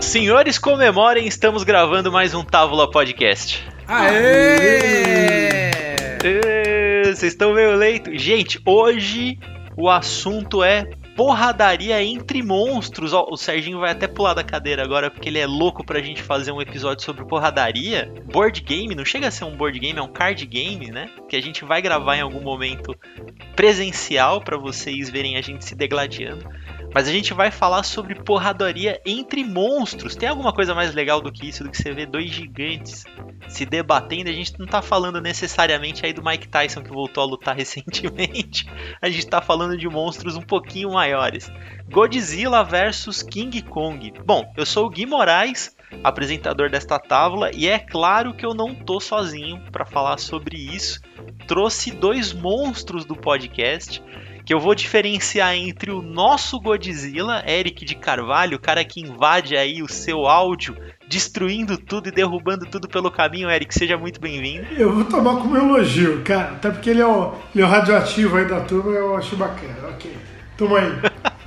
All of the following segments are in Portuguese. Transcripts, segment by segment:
Senhores, comemorem, estamos gravando mais um Távola Podcast. Aê! Ê, Vocês estão meio leitos. Gente, hoje o assunto é porradaria entre monstros. Ó, o Serginho vai até pular da cadeira agora porque ele é louco pra gente fazer um episódio sobre porradaria. Board game, não chega a ser um board game, é um card game, né? Que a gente vai gravar em algum momento presencial pra vocês verem a gente se degladiando. Mas a gente vai falar sobre porradaria entre monstros. Tem alguma coisa mais legal do que isso, do que você ver dois gigantes se debatendo? A gente não tá falando necessariamente aí do Mike Tyson que voltou a lutar recentemente. A gente tá falando de monstros um pouquinho maiores. Godzilla versus King Kong. Bom, eu sou o Gui Moraes, apresentador desta tábua, e é claro que eu não tô sozinho para falar sobre isso. Trouxe dois monstros do podcast que eu vou diferenciar entre o nosso Godzilla, Eric de Carvalho, o cara que invade aí o seu áudio, destruindo tudo e derrubando tudo pelo caminho. Eric, seja muito bem-vindo. Eu vou tomar como elogio, cara. Até porque ele é o, ele é o radioativo aí da turma, eu acho bacana. Ok. Toma aí.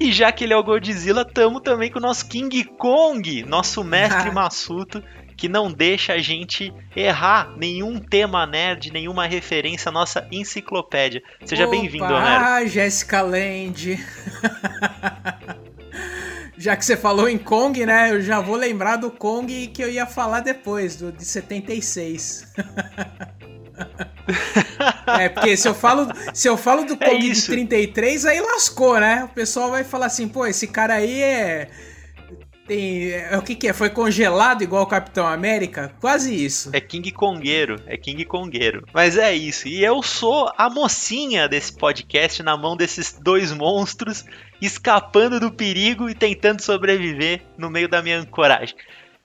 E já que ele é o Godzilla, tamo também com o nosso King Kong, nosso mestre Massuto, que não deixa a gente errar nenhum tema nerd, nenhuma referência à nossa enciclopédia. Seja bem-vindo, Homero. Ah, Jessica Land. já que você falou em Kong, né? Eu já vou lembrar do Kong que eu ia falar depois, do de 76. é, porque se eu falo, se eu falo do Kong É de isso. 33, aí lascou, né? O pessoal vai falar assim, pô, esse cara aí é. Tem, é o que, que é? Foi congelado igual o Capitão América? Quase isso. É King Kongueiro, é King Kongueiro. Mas é isso. E eu sou a mocinha desse podcast na mão desses dois monstros, escapando do perigo e tentando sobreviver no meio da minha ancoragem.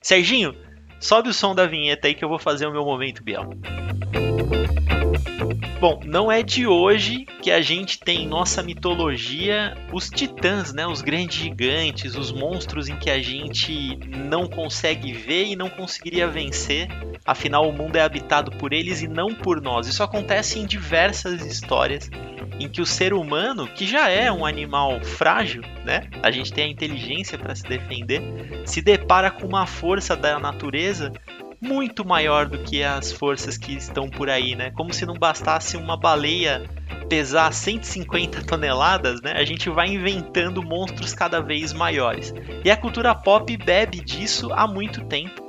Serginho, sobe o som da vinheta aí que eu vou fazer o meu momento, Biel. Bom, não é de hoje que a gente tem em nossa mitologia os titãs, né? Os grandes gigantes, os monstros em que a gente não consegue ver e não conseguiria vencer. Afinal, o mundo é habitado por eles e não por nós. Isso acontece em diversas histórias em que o ser humano, que já é um animal frágil, né? A gente tem a inteligência para se defender, se depara com uma força da natureza muito maior do que as forças que estão por aí, né? Como se não bastasse uma baleia pesar 150 toneladas, né? A gente vai inventando monstros cada vez maiores. E a cultura pop bebe disso há muito tempo.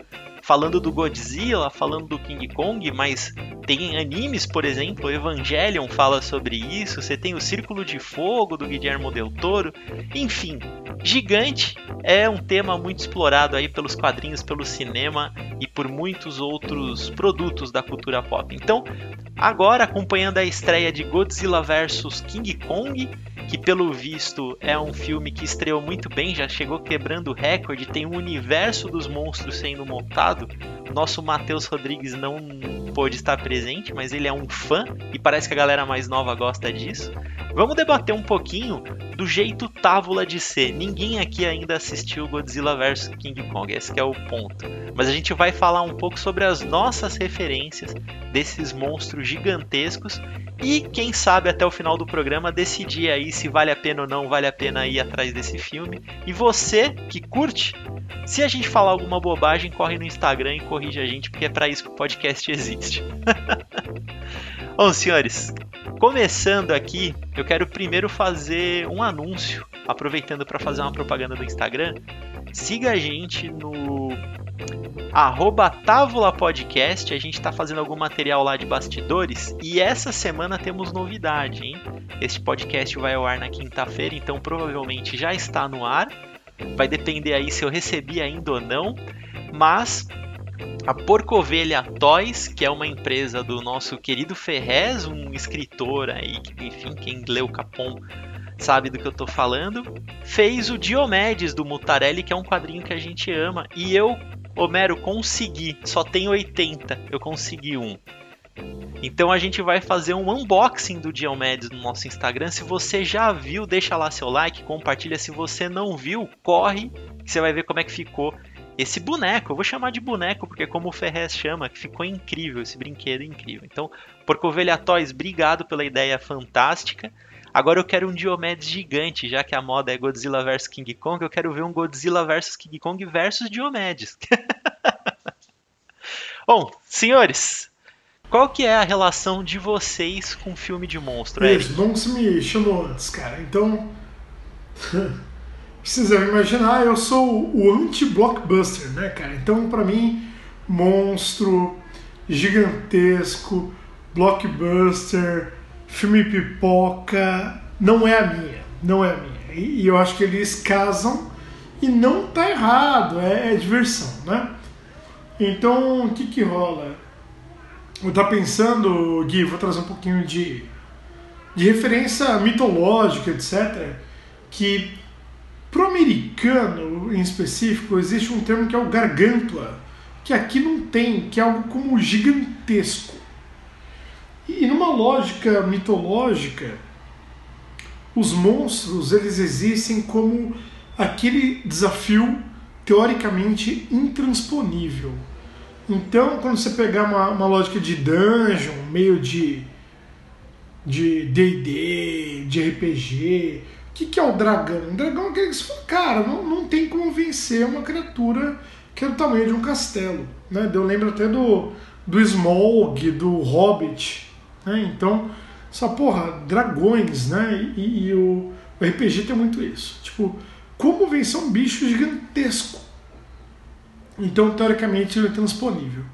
Falando do Godzilla, falando do King Kong, mas tem animes, por exemplo, Evangelion fala sobre isso, você tem o Círculo de Fogo do Guillermo del Toro, enfim, gigante é um tema muito explorado aí pelos quadrinhos, pelo cinema e por muitos outros produtos da cultura pop. Então, agora acompanhando a estreia de Godzilla vs King Kong, que pelo visto é um filme que estreou muito bem, já chegou quebrando recorde, tem um universo dos monstros sendo montado. Nosso Matheus Rodrigues não pôde estar presente, mas ele é um fã e parece que a galera mais nova gosta disso. Vamos debater um pouquinho do jeito távola de ser. Ninguém aqui ainda assistiu Godzilla vs King Kong, esse é o ponto. Mas a gente vai falar um pouco sobre as nossas referências desses monstros gigantescos e quem sabe até o final do programa decidir aí se vale a pena ou não vale a pena ir atrás desse filme. E você que curte, se a gente falar alguma bobagem, corre no Instagram e corrige a gente, porque é para isso que o podcast existe. Bom, senhores, começando aqui, eu quero primeiro fazer um anúncio, aproveitando para fazer uma propaganda do Instagram. Siga a gente no arroba Podcast, a gente está fazendo algum material lá de bastidores e essa semana temos novidade, hein? Este podcast vai ao ar na quinta-feira, então provavelmente já está no ar. Vai depender aí se eu recebi ainda ou não, mas a Porcovelha Toys, que é uma empresa do nosso querido Ferrez, um escritor aí, enfim, quem leu Capom sabe do que eu tô falando, fez o Diomedes do Mutarelli, que é um quadrinho que a gente ama, e eu, Homero, consegui, só tem 80, eu consegui um. Então a gente vai fazer um unboxing do Diomedes no nosso Instagram. Se você já viu, deixa lá seu like, compartilha. Se você não viu, corre, que você vai ver como é que ficou esse boneco. Eu vou chamar de boneco porque como o Ferrez chama, que ficou incrível, esse brinquedo incrível. Então, Porcovelha Toys, obrigado pela ideia fantástica. Agora eu quero um Diomedes gigante, já que a moda é Godzilla vs King Kong, eu quero ver um Godzilla vs King Kong versus Diomedes. Bom, senhores, qual que é a relação de vocês com filme de monstro? Isso, bom que você me chamou antes, cara. Então, devem imaginar, eu sou o anti-blockbuster, né, cara? Então, para mim, monstro, gigantesco, blockbuster, filme pipoca, não é a minha, não é a minha. E, e eu acho que eles casam e não tá errado, é, é diversão, né? Então, o que que rola? Eu tava pensando, Gui, vou trazer um pouquinho de, de referência mitológica, etc., que pro americano, em específico, existe um termo que é o gargantua, que aqui não tem, que é algo como gigantesco. E numa lógica mitológica, os monstros eles existem como aquele desafio teoricamente intransponível. Então, quando você pegar uma, uma lógica de dungeon, meio de de D&D, de RPG, o que, que é o dragão? O dragão é aquele que fala, cara, não, não tem como vencer uma criatura que é do tamanho de um castelo. Né? Eu lembro até do, do Smaug, do Hobbit. Né? Então, só porra, dragões, né? E, e o, o RPG tem muito isso. Tipo, como vencer um bicho gigantesco? Então, teoricamente, ele é transponível.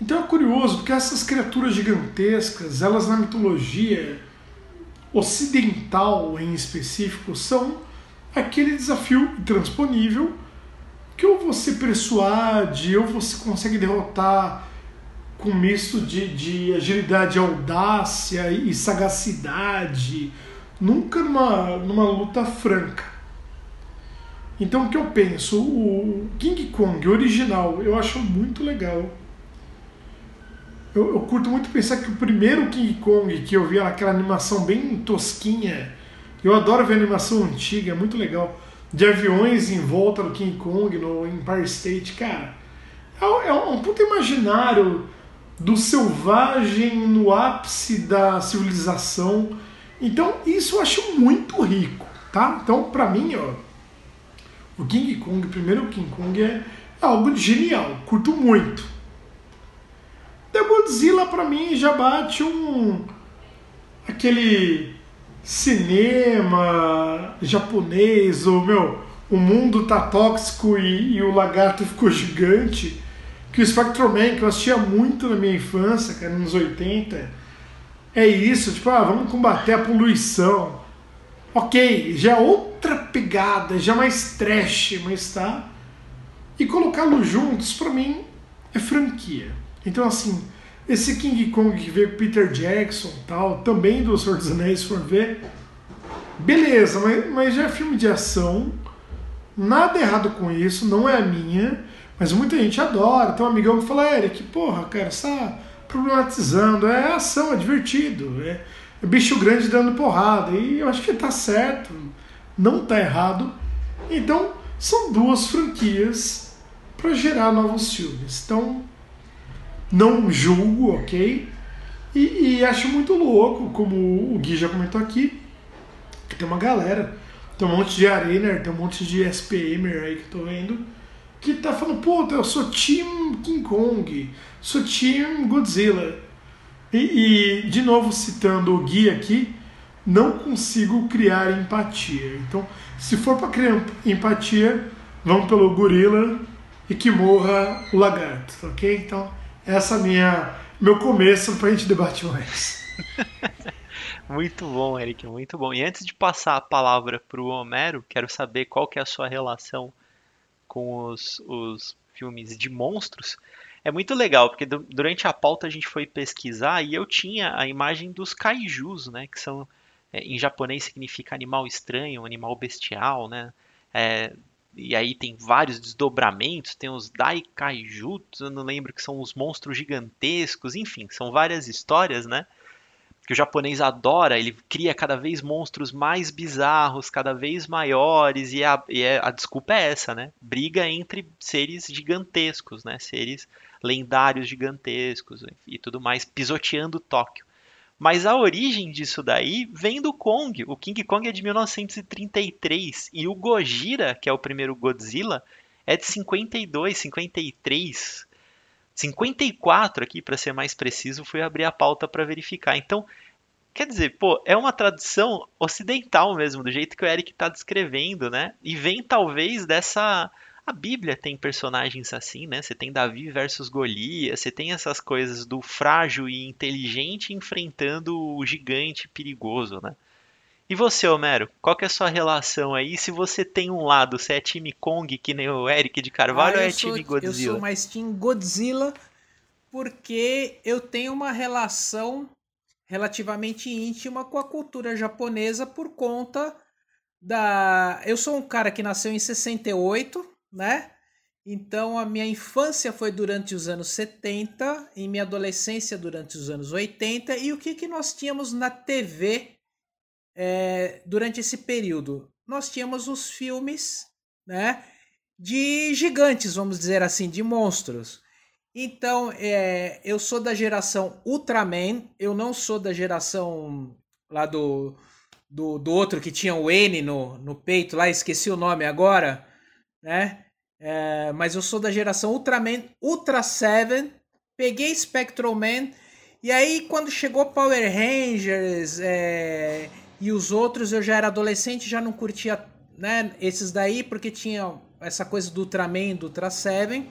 Então é curioso, porque essas criaturas gigantescas, elas na mitologia ocidental em específico, são aquele desafio intransponível que ou você persuade, ou você consegue derrotar com misto de, de agilidade, audácia e sagacidade, nunca numa, numa luta franca. Então o que eu penso? O King Kong original eu acho muito legal. Eu, eu, curto muito pensar que o primeiro King Kong que eu vi aquela animação bem tosquinha, eu adoro ver animação antiga, é muito legal. De aviões em volta do King Kong no Empire State, cara. É, é um, é puto imaginário do selvagem no ápice da civilização. Então isso eu acho muito rico, tá? Então pra mim, ó o King Kong, primeiro King Kong é algo genial, curto muito. The Godzilla para mim já bate um aquele cinema japonês, o meu, o mundo tá tóxico e, e o lagarto ficou gigante. Que o Spectreman, que eu assistia muito na minha infância, cara, nos 80, é isso, tipo, ah, vamos combater a poluição. Ok, já é outra pegada, já mais trash, mas tá. E colocá-los juntos, para mim, é franquia. Então, assim, esse King Kong que veio com Peter Jackson tal, também do Senhor dos Anéis, se for ver, beleza, mas, mas já é filme de ação, nada errado com isso, não é a minha, mas muita gente adora. Tem um amigão que fala, Eric, porra, cara, você tá problematizando, é ação, é divertido, é é bicho grande dando porrada. E eu acho que tá certo, não tá errado. Então, são duas franquias para gerar novos filmes. Então, não julgo, ok? E, e, acho muito louco, como o Gui já comentou aqui, que tem uma galera, tem um monte de Arena, tem um monte de SPMer aí que eu tô vendo, que tá falando, pô, eu sou Team King Kong, sou Team Godzilla. E, e, de novo citando o guia aqui, não consigo criar empatia. Então, se for para criar empatia, vamos pelo gorila e que morra o lagarto, ok? Então, essa é minha meu começo para a gente debater mais. muito bom, Eric, muito bom. E antes de passar a palavra para o Homero, quero saber qual que é a sua relação com os, os filmes de monstros é muito legal, porque durante a pauta a gente foi pesquisar e eu tinha a imagem dos kaijus, né? Que são, é, em japonês significa animal estranho, animal bestial, né? É, e aí tem vários desdobramentos, tem os Daikaiju, eu não lembro que são os monstros gigantescos, enfim, são várias histórias, né? Que o japonês adora, ele cria cada vez monstros mais bizarros, cada vez maiores, e a, e a desculpa é essa, né? Briga entre seres gigantescos, né? Seres lendários gigantescos e tudo mais, pisoteando Tóquio. Mas a origem disso daí vem do Kong. O King Kong é de 1933 e o Gojira, que é o primeiro Godzilla, é de 52, 53. 54 aqui, para ser mais preciso, fui abrir a pauta para verificar. Então, quer dizer, pô, é uma tradução ocidental mesmo, do jeito que o Eric está descrevendo, né? E vem talvez dessa a Bíblia tem personagens assim, né? Você tem Davi versus Golias, você tem essas coisas do frágil e inteligente enfrentando o gigante perigoso, né? E você, Homero, qual que é a sua relação aí? Se você tem um lado, você é time Kong, que nem o Eric de Carvalho, ah, ou é sou, time Godzilla? Eu sou mais time Godzilla, porque eu tenho uma relação relativamente íntima com a cultura japonesa por conta da... Eu sou um cara que nasceu em 68, né? Então a minha infância foi durante os anos 70, e minha adolescência durante os anos 80, e o que, que nós tínhamos na TV é, durante esse período? Nós tínhamos os filmes né, de gigantes, vamos dizer assim, de monstros. Então é, eu sou da geração Ultraman, eu não sou da geração lá do, do, do outro que tinha o N no, no peito, lá esqueci o nome agora né? É, mas eu sou da geração Ultraman, Ultra 7, peguei Spectral Man, e aí quando chegou Power Rangers é, e os outros, eu já era adolescente, já não curtia né, esses daí, porque tinha essa coisa do Ultraman, do Ultra 7.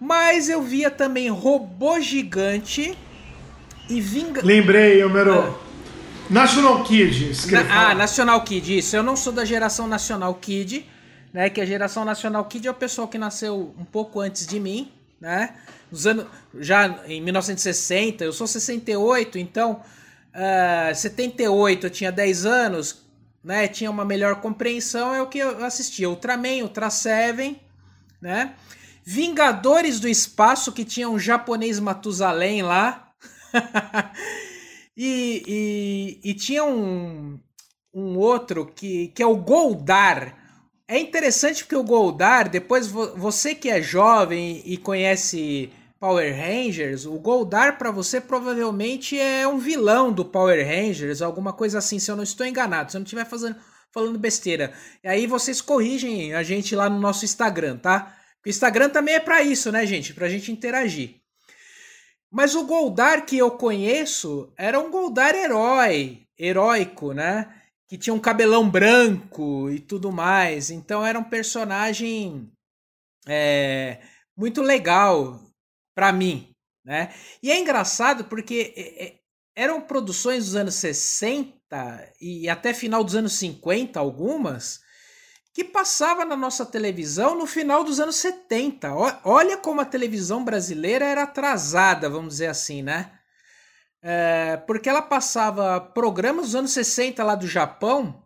Mas eu via também Robô Gigante e Vinga... Lembrei, Homero. Ah. National Kid. Na, ah, National Kid, isso. Eu não sou da geração National Kid né? Que a geração Nacional Kid é o pessoal que nasceu um pouco antes de mim, né? Nos anos, já em 1960, eu sou 68, então uh, ah, 78 eu tinha 10 anos, né? Tinha uma melhor compreensão, é o que eu assistia. Ultraman, Ultra Seven, né? Vingadores do Espaço, que tinha um japonês Matusalém lá. e, e, e, tinha um, um outro que, que é o Goldar é interessante porque o Goldar, depois você que é jovem e conhece Power Rangers, o Goldar para você provavelmente é um vilão do Power Rangers, alguma coisa assim, se eu não estou enganado, se eu não estiver fazendo, falando besteira. E aí vocês corrigem a gente lá no nosso Instagram, tá? O Instagram também é para isso, né, gente? Pra gente interagir. Mas o Goldar que eu conheço era um Goldar herói, heróico, né? Que tinha um cabelão branco e tudo mais. Então era um personagem é, muito legal para mim, né? E é engraçado porque é, é, eram produções dos anos 60 e até final dos anos 50 algumas que passava na nossa televisão no final dos anos 70. Olha como a televisão brasileira era atrasada, vamos dizer assim, né? É, porque ela passava programas dos anos 60 lá do Japão,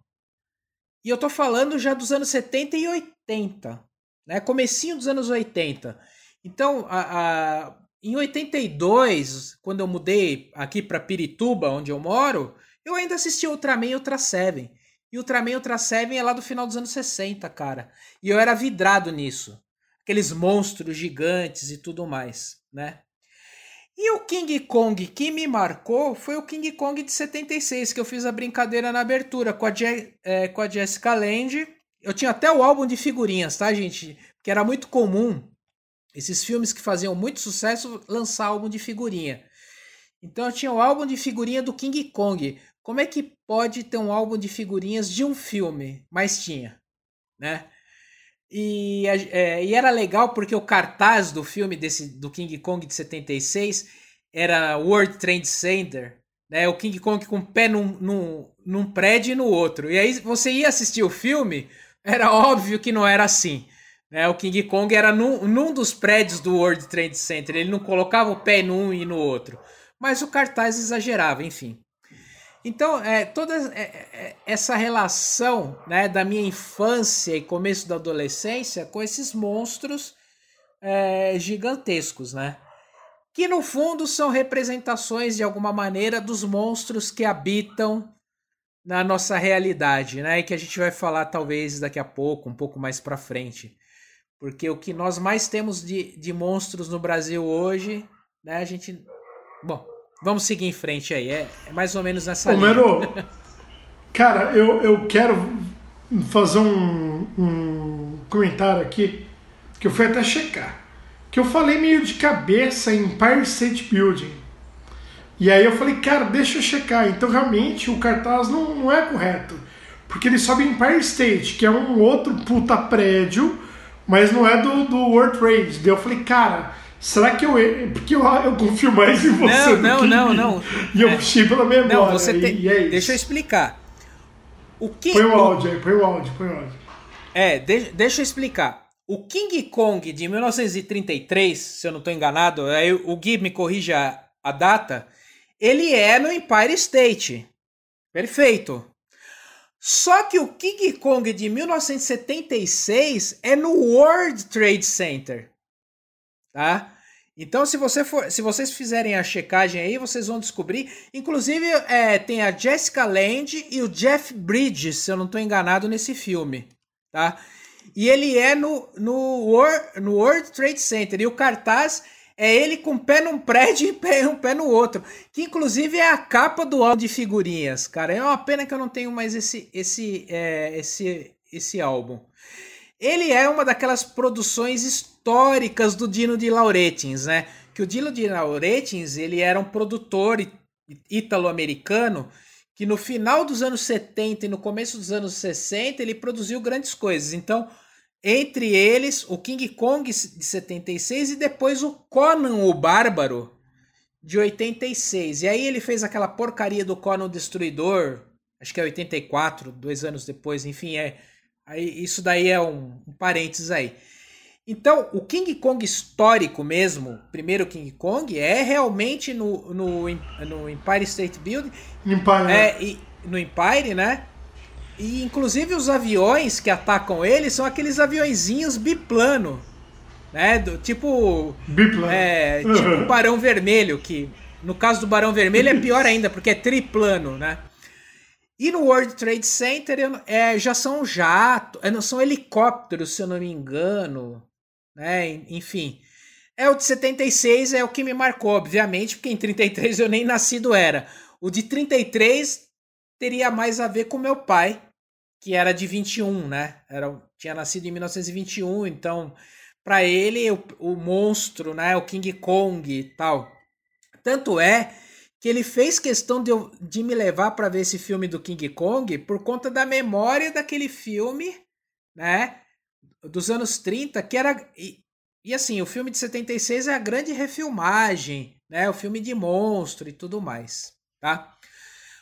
e eu tô falando já dos anos 70 e 80, né? Comecinho dos anos 80. Então, a, a, em 82, quando eu mudei aqui para Pirituba, onde eu moro, eu ainda assistia Ultraman e Ultra Seven. E Ultraman e Ultra Seven é lá do final dos anos 60, cara. E eu era vidrado nisso. Aqueles monstros gigantes e tudo mais, né? E o King Kong que me marcou foi o King Kong de 76, que eu fiz a brincadeira na abertura com a, Je é, com a Jessica Lange. Eu tinha até o álbum de figurinhas, tá, gente? Que era muito comum esses filmes que faziam muito sucesso lançar álbum de figurinha. Então eu tinha o álbum de figurinha do King Kong. Como é que pode ter um álbum de figurinhas de um filme? Mas tinha, né? E, é, e, era legal porque o cartaz do filme desse, do King Kong de 76 era World Trade Center, né? O King Kong com o pé num, num, num prédio e no outro. E aí você ia assistir o filme, era óbvio que não era assim. Né? O King Kong era num, num dos prédios do World Trade Center, ele não colocava o pé num e no outro. Mas o cartaz exagerava, enfim. Então, é, toda é, é, essa relação né, da minha infância e começo da adolescência com esses monstros é, gigantescos, né? Que no fundo são representações de alguma maneira dos monstros que habitam na nossa realidade, né? E que a gente vai falar talvez daqui a pouco, um pouco mais para frente. Porque o que nós mais temos de, de monstros no Brasil hoje, né? A gente. Bom, Vamos seguir em frente aí. É, é mais ou menos nessa Homero, linha. cara, eu, eu quero fazer um, um comentário aqui que eu fui até checar. Que eu falei meio de cabeça em Empire State Building. E aí eu falei, cara, deixa eu checar. Então realmente o cartaz não, não é correto. Porque ele sobe em Empire State, que é um outro puta prédio, mas não é do, do World Trade. Daí eu falei, cara, será que eu. Porque eu, eu confio mais em você. Não, não, não, não. E eu é. puxei pela memória. Não, você tem. É deixa eu explicar. O que, põe o áudio aí, põe o áudio, põe o áudio. É, deixa, deixa eu explicar. O King Kong de 1933, se eu não estou enganado, aí o Gui me corrija a data, ele é no Empire State. Perfeito. Só que o King Kong de 1976 é no World Trade Center. Tá? Então, se, você for, se vocês fizerem a checagem aí, vocês vão descobrir. Inclusive, é, tem a Jessica Lange e o Jeff Bridges, se eu não estou enganado, nesse filme. Tá? E ele é no, no, World, no World Trade Center. E o cartaz é ele com um pé num prédio e um pé no outro. Que inclusive é a capa do álbum de figurinhas, cara. É uma pena que eu não tenho mais esse, esse, é, esse, esse álbum. Ele é uma daquelas produções históricas do Dino de Lauretins, né? Que o Dino de Lauretins, ele era um produtor italo-americano que no final dos anos 70 e no começo dos anos 60 ele produziu grandes coisas. Então, entre eles, o King Kong de 76 e depois o Conan o Bárbaro de 86. E aí ele fez aquela porcaria do Conan Destruidor, acho que é 84, dois anos depois, enfim, é Aí, isso daí é um, um parênteses aí. Então, o King Kong histórico mesmo, primeiro King Kong, é realmente no, no, no Empire State Building. Empire. É, e, no Empire, né? E inclusive os aviões que atacam ele são aqueles aviõezinhos biplano. Né? Do, tipo. Biplano. É, tipo o Barão Vermelho, que no caso do Barão Vermelho é pior ainda, porque é triplano, né? E no World Trade Center é, já são jatos, é, não são helicópteros, se eu não me engano. Né? Enfim. É o de 76 é o que me marcou, obviamente, porque em 33 eu nem nascido era. O de 33 teria mais a ver com meu pai, que era de 21, né? Era, tinha nascido em 1921, então para ele o, o monstro, né, o King Kong e tal. Tanto é que ele fez questão de, de me levar para ver esse filme do King Kong por conta da memória daquele filme, né? Dos anos 30, que era. E, e assim, o filme de 76 é a grande refilmagem, né? O filme de monstro e tudo mais, tá?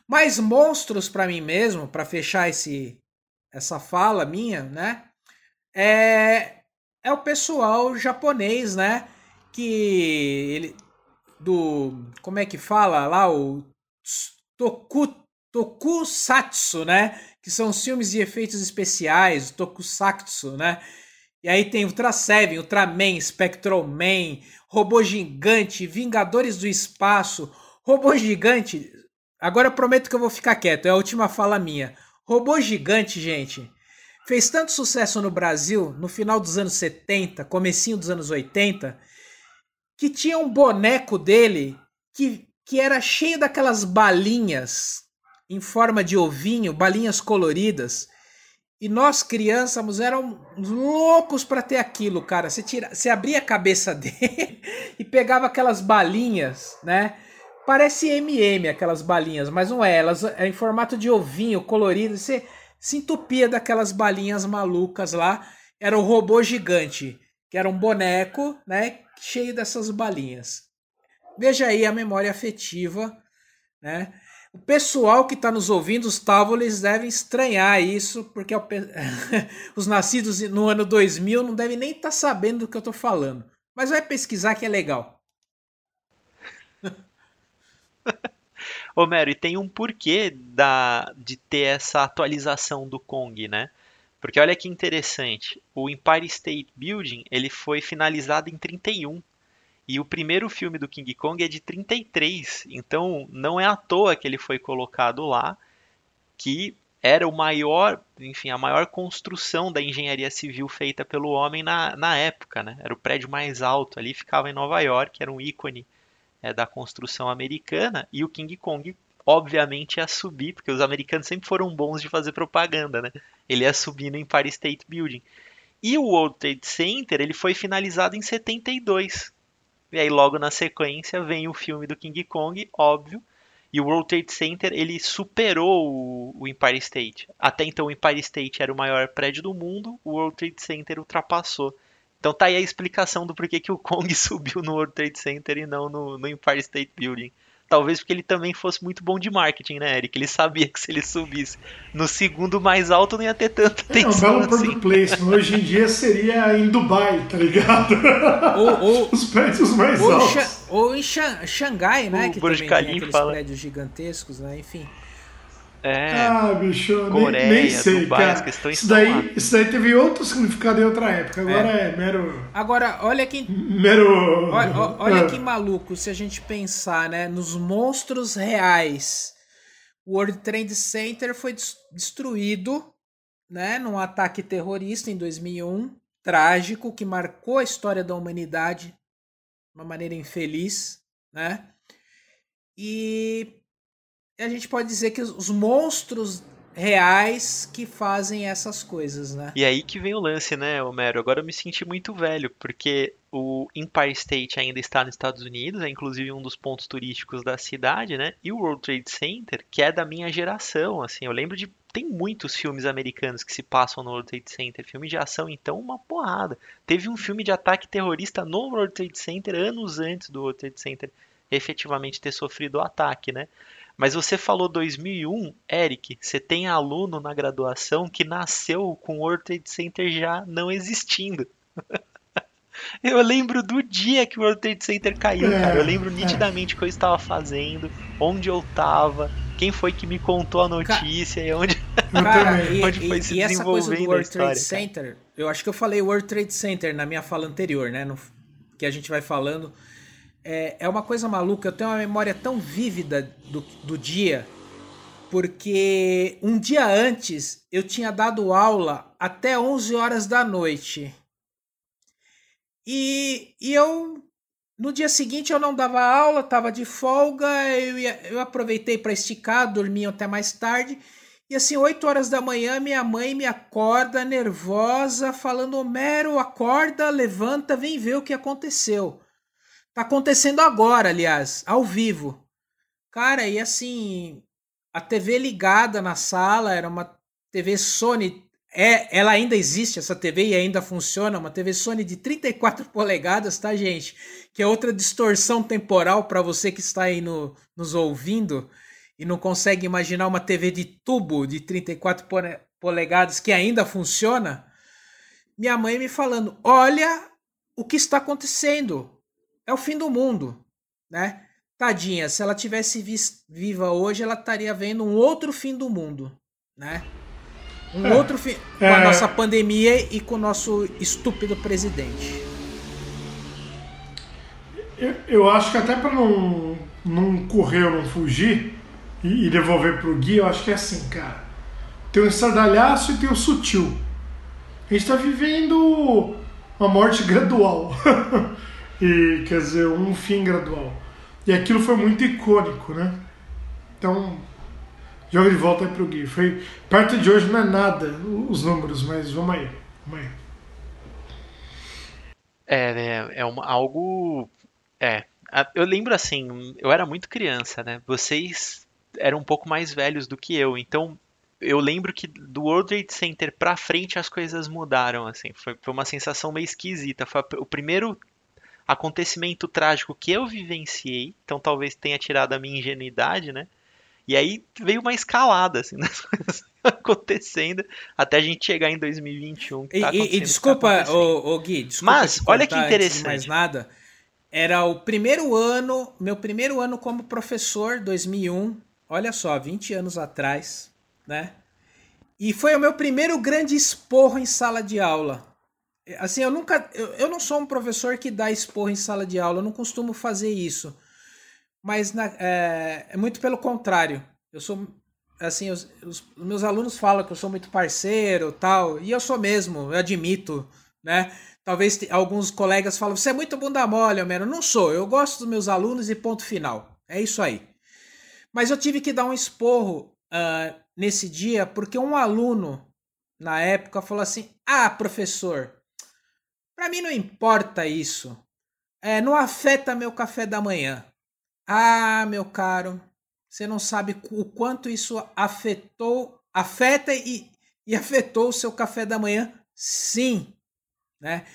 Mas monstros para mim mesmo, para fechar esse essa fala minha, né? É é o pessoal japonês, né? Que ele do. Como é que fala lá? O Toku, Tokusatsu, né? Que são os filmes de efeitos especiais, o Tokusatsu, né? E aí tem Ultra Seven, Ultraman, Spectroman, Robô Gigante, Vingadores do Espaço, Robô Gigante. Agora eu prometo que eu vou ficar quieto, é a última fala minha. Robô Gigante, gente, fez tanto sucesso no Brasil no final dos anos 70, comecinho dos anos 80, que tinha um boneco dele que, que era cheio daquelas balinhas em forma de ovinho, balinhas coloridas. E nós, crianças, eram loucos para ter aquilo, cara. Você, tira, você abria a cabeça dele e pegava aquelas balinhas, né? Parece MM aquelas balinhas, mas não é. Elas é em formato de ovinho colorido. Você se entupia daquelas balinhas malucas lá. Era o robô gigante, que era um boneco, né? cheio dessas balinhas. Veja aí a memória afetiva, né? O pessoal que está nos ouvindo, os távoles, devem estranhar isso, porque os nascidos no ano 2000 não devem nem estar tá sabendo do que eu estou falando. Mas vai pesquisar que é legal. Homero, e tem um porquê da, de ter essa atualização do Kong, né? Porque olha que interessante, o Empire State Building ele foi finalizado em 31 e o primeiro filme do King Kong é de 33, então não é à toa que ele foi colocado lá, que era o maior, enfim, a maior construção da engenharia civil feita pelo homem na, na época, né? Era o prédio mais alto ali, ficava em Nova York, era um ícone é da construção americana, e o King Kong obviamente ia subir, porque os americanos sempre foram bons de fazer propaganda, né? Ele ia subir no Empire State Building. E o World Trade Center, ele foi finalizado em 72. E aí logo na sequência vem o filme do King Kong, óbvio, e o World Trade Center ele superou o, Empire State. Até então o Empire State era o maior prédio do mundo, o World Trade Center ultrapassou. Então tá aí a explicação do porquê que o Kong subiu no World Trade Center e não no, no Empire State Building. Talvez porque ele também fosse muito bom de marketing, né, Eric? Ele sabia que se ele subisse no segundo mais alto não ia ter tanta atenção. É um belo assim. placement. Hoje em dia seria em Dubai, tá ligado? Ou, ou Os prédios mais ou altos. ou em Xangai, né? O que Burj também tem aqueles fala. prédios gigantescos, né? Enfim. É, ah, bicho, Coreia, nem, nem sei, Dubai, cara. Isso daí, isso daí teve outro significado em outra época. Agora é, é mero. Agora, olha que. Mero. Olha, olha ah. que maluco se a gente pensar, né? Nos monstros reais. O World Trade Center foi destruído, né? Num ataque terrorista em 2001. Trágico, que marcou a história da humanidade de uma maneira infeliz, né? E a gente pode dizer que os monstros reais que fazem essas coisas, né? E aí que vem o lance, né, Homero? Agora eu me senti muito velho, porque o Empire State ainda está nos Estados Unidos, é inclusive um dos pontos turísticos da cidade, né? E o World Trade Center, que é da minha geração, assim, eu lembro de tem muitos filmes americanos que se passam no World Trade Center, filme de ação então uma porrada. Teve um filme de ataque terrorista no World Trade Center anos antes do World Trade Center efetivamente ter sofrido o ataque, né? Mas você falou 2001, Eric, você tem aluno na graduação que nasceu com o World Trade Center já não existindo. Eu lembro do dia que o World Trade Center caiu, é, cara. Eu lembro é. nitidamente o que eu estava fazendo, onde eu estava, quem foi que me contou a notícia e onde, cara, e, onde foi e, se e essa coisa do World Trade Center, eu acho que eu falei World Trade Center na minha fala anterior, né? No, que a gente vai falando é, é uma coisa maluca. Eu tenho uma memória tão vívida do, do dia, porque um dia antes eu tinha dado aula até 11 horas da noite. E, e eu, no dia seguinte, eu não dava aula, estava de folga, eu, ia, eu aproveitei para esticar, dormi até mais tarde. E assim, 8 horas da manhã, minha mãe me acorda nervosa, falando: Homero, acorda, levanta, vem ver o que aconteceu. Tá acontecendo agora, aliás, ao vivo. Cara, e assim, a TV ligada na sala era uma TV Sony. É, ela ainda existe, essa TV, e ainda funciona. Uma TV Sony de 34 polegadas, tá, gente? Que é outra distorção temporal para você que está aí no, nos ouvindo e não consegue imaginar uma TV de tubo de 34 polegadas que ainda funciona. Minha mãe me falando: olha o que está acontecendo é o fim do mundo, né? Tadinha, se ela tivesse viva hoje, ela estaria vendo um outro fim do mundo, né? Um é, outro fim com a é. nossa pandemia e com o nosso estúpido presidente. Eu, eu acho que até para não, não correr ou não fugir e, e devolver pro Gui, eu acho que é assim, cara. Tem o estardalhaço e tem o sutil. A gente está vivendo uma morte gradual. e quer dizer um fim gradual. E aquilo foi muito icônico, né? Então, joga de volta aí pro Gui. Foi perto de hoje não é nada os números, mas vamos aí, vamos aí. É, né? É algo. É. Eu lembro assim, eu era muito criança, né? Vocês eram um pouco mais velhos do que eu, então eu lembro que do World Trade Center pra frente as coisas mudaram, assim. Foi, foi uma sensação meio esquisita. Foi o primeiro acontecimento trágico que eu vivenciei, então talvez tenha tirado a minha ingenuidade, né? E aí veio uma escalada, assim, das coisas acontecendo até a gente chegar em 2021. Tá e, e, desculpa, tá o, o Gui, desculpa Mas, olha que interessante. Mais nada, era o primeiro ano, meu primeiro ano como professor, 2001, olha só, 20 anos atrás, né? E foi o meu primeiro grande esporro em sala de aula. Assim, eu nunca. Eu, eu não sou um professor que dá esporro em sala de aula, eu não costumo fazer isso. Mas na, é, é muito pelo contrário. Eu sou. Assim, os, os, meus alunos falam que eu sou muito parceiro tal, e eu sou mesmo, eu admito, né? talvez alguns colegas falam, você é muito bunda mole, Homero. Não sou, eu gosto dos meus alunos e ponto final. É isso aí. Mas eu tive que dar um esporro uh, nesse dia porque um aluno, na época, falou assim: Ah, professor, para mim não importa isso. É, não afeta meu café da manhã. Ah, meu caro, você não sabe o quanto isso afetou, afeta e, e afetou o seu café da manhã? Sim, né?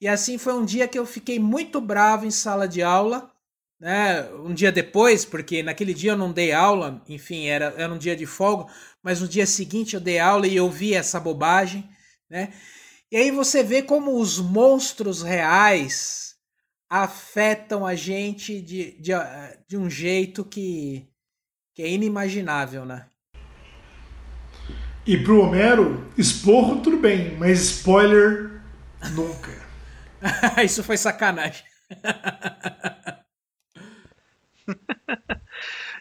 E assim foi um dia que eu fiquei muito bravo em sala de aula, né? Um dia depois, porque naquele dia eu não dei aula, enfim, era, era um dia de folga, mas no dia seguinte eu dei aula e eu vi essa bobagem, né? E aí você vê como os monstros reais afetam a gente de, de, de um jeito que, que é inimaginável, né? E pro Homero, esporro tudo bem, mas spoiler nunca. Isso foi sacanagem.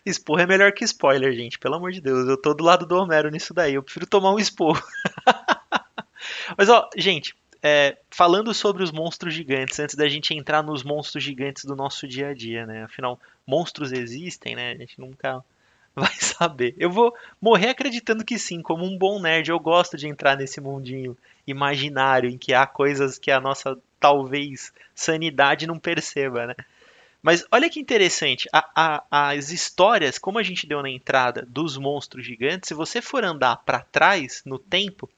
Esporro é melhor que spoiler, gente. Pelo amor de Deus. Eu tô do lado do Homero nisso daí. Eu prefiro tomar um esporro. Mas, ó, gente, é, falando sobre os monstros gigantes, antes da gente entrar nos monstros gigantes do nosso dia a dia, né? Afinal, monstros existem, né? A gente nunca vai saber. Eu vou morrer acreditando que sim, como um bom nerd, eu gosto de entrar nesse mundinho imaginário em que há coisas que a nossa talvez sanidade não perceba, né? Mas olha que interessante, a, a, as histórias, como a gente deu na entrada dos monstros gigantes, se você for andar para trás no tempo,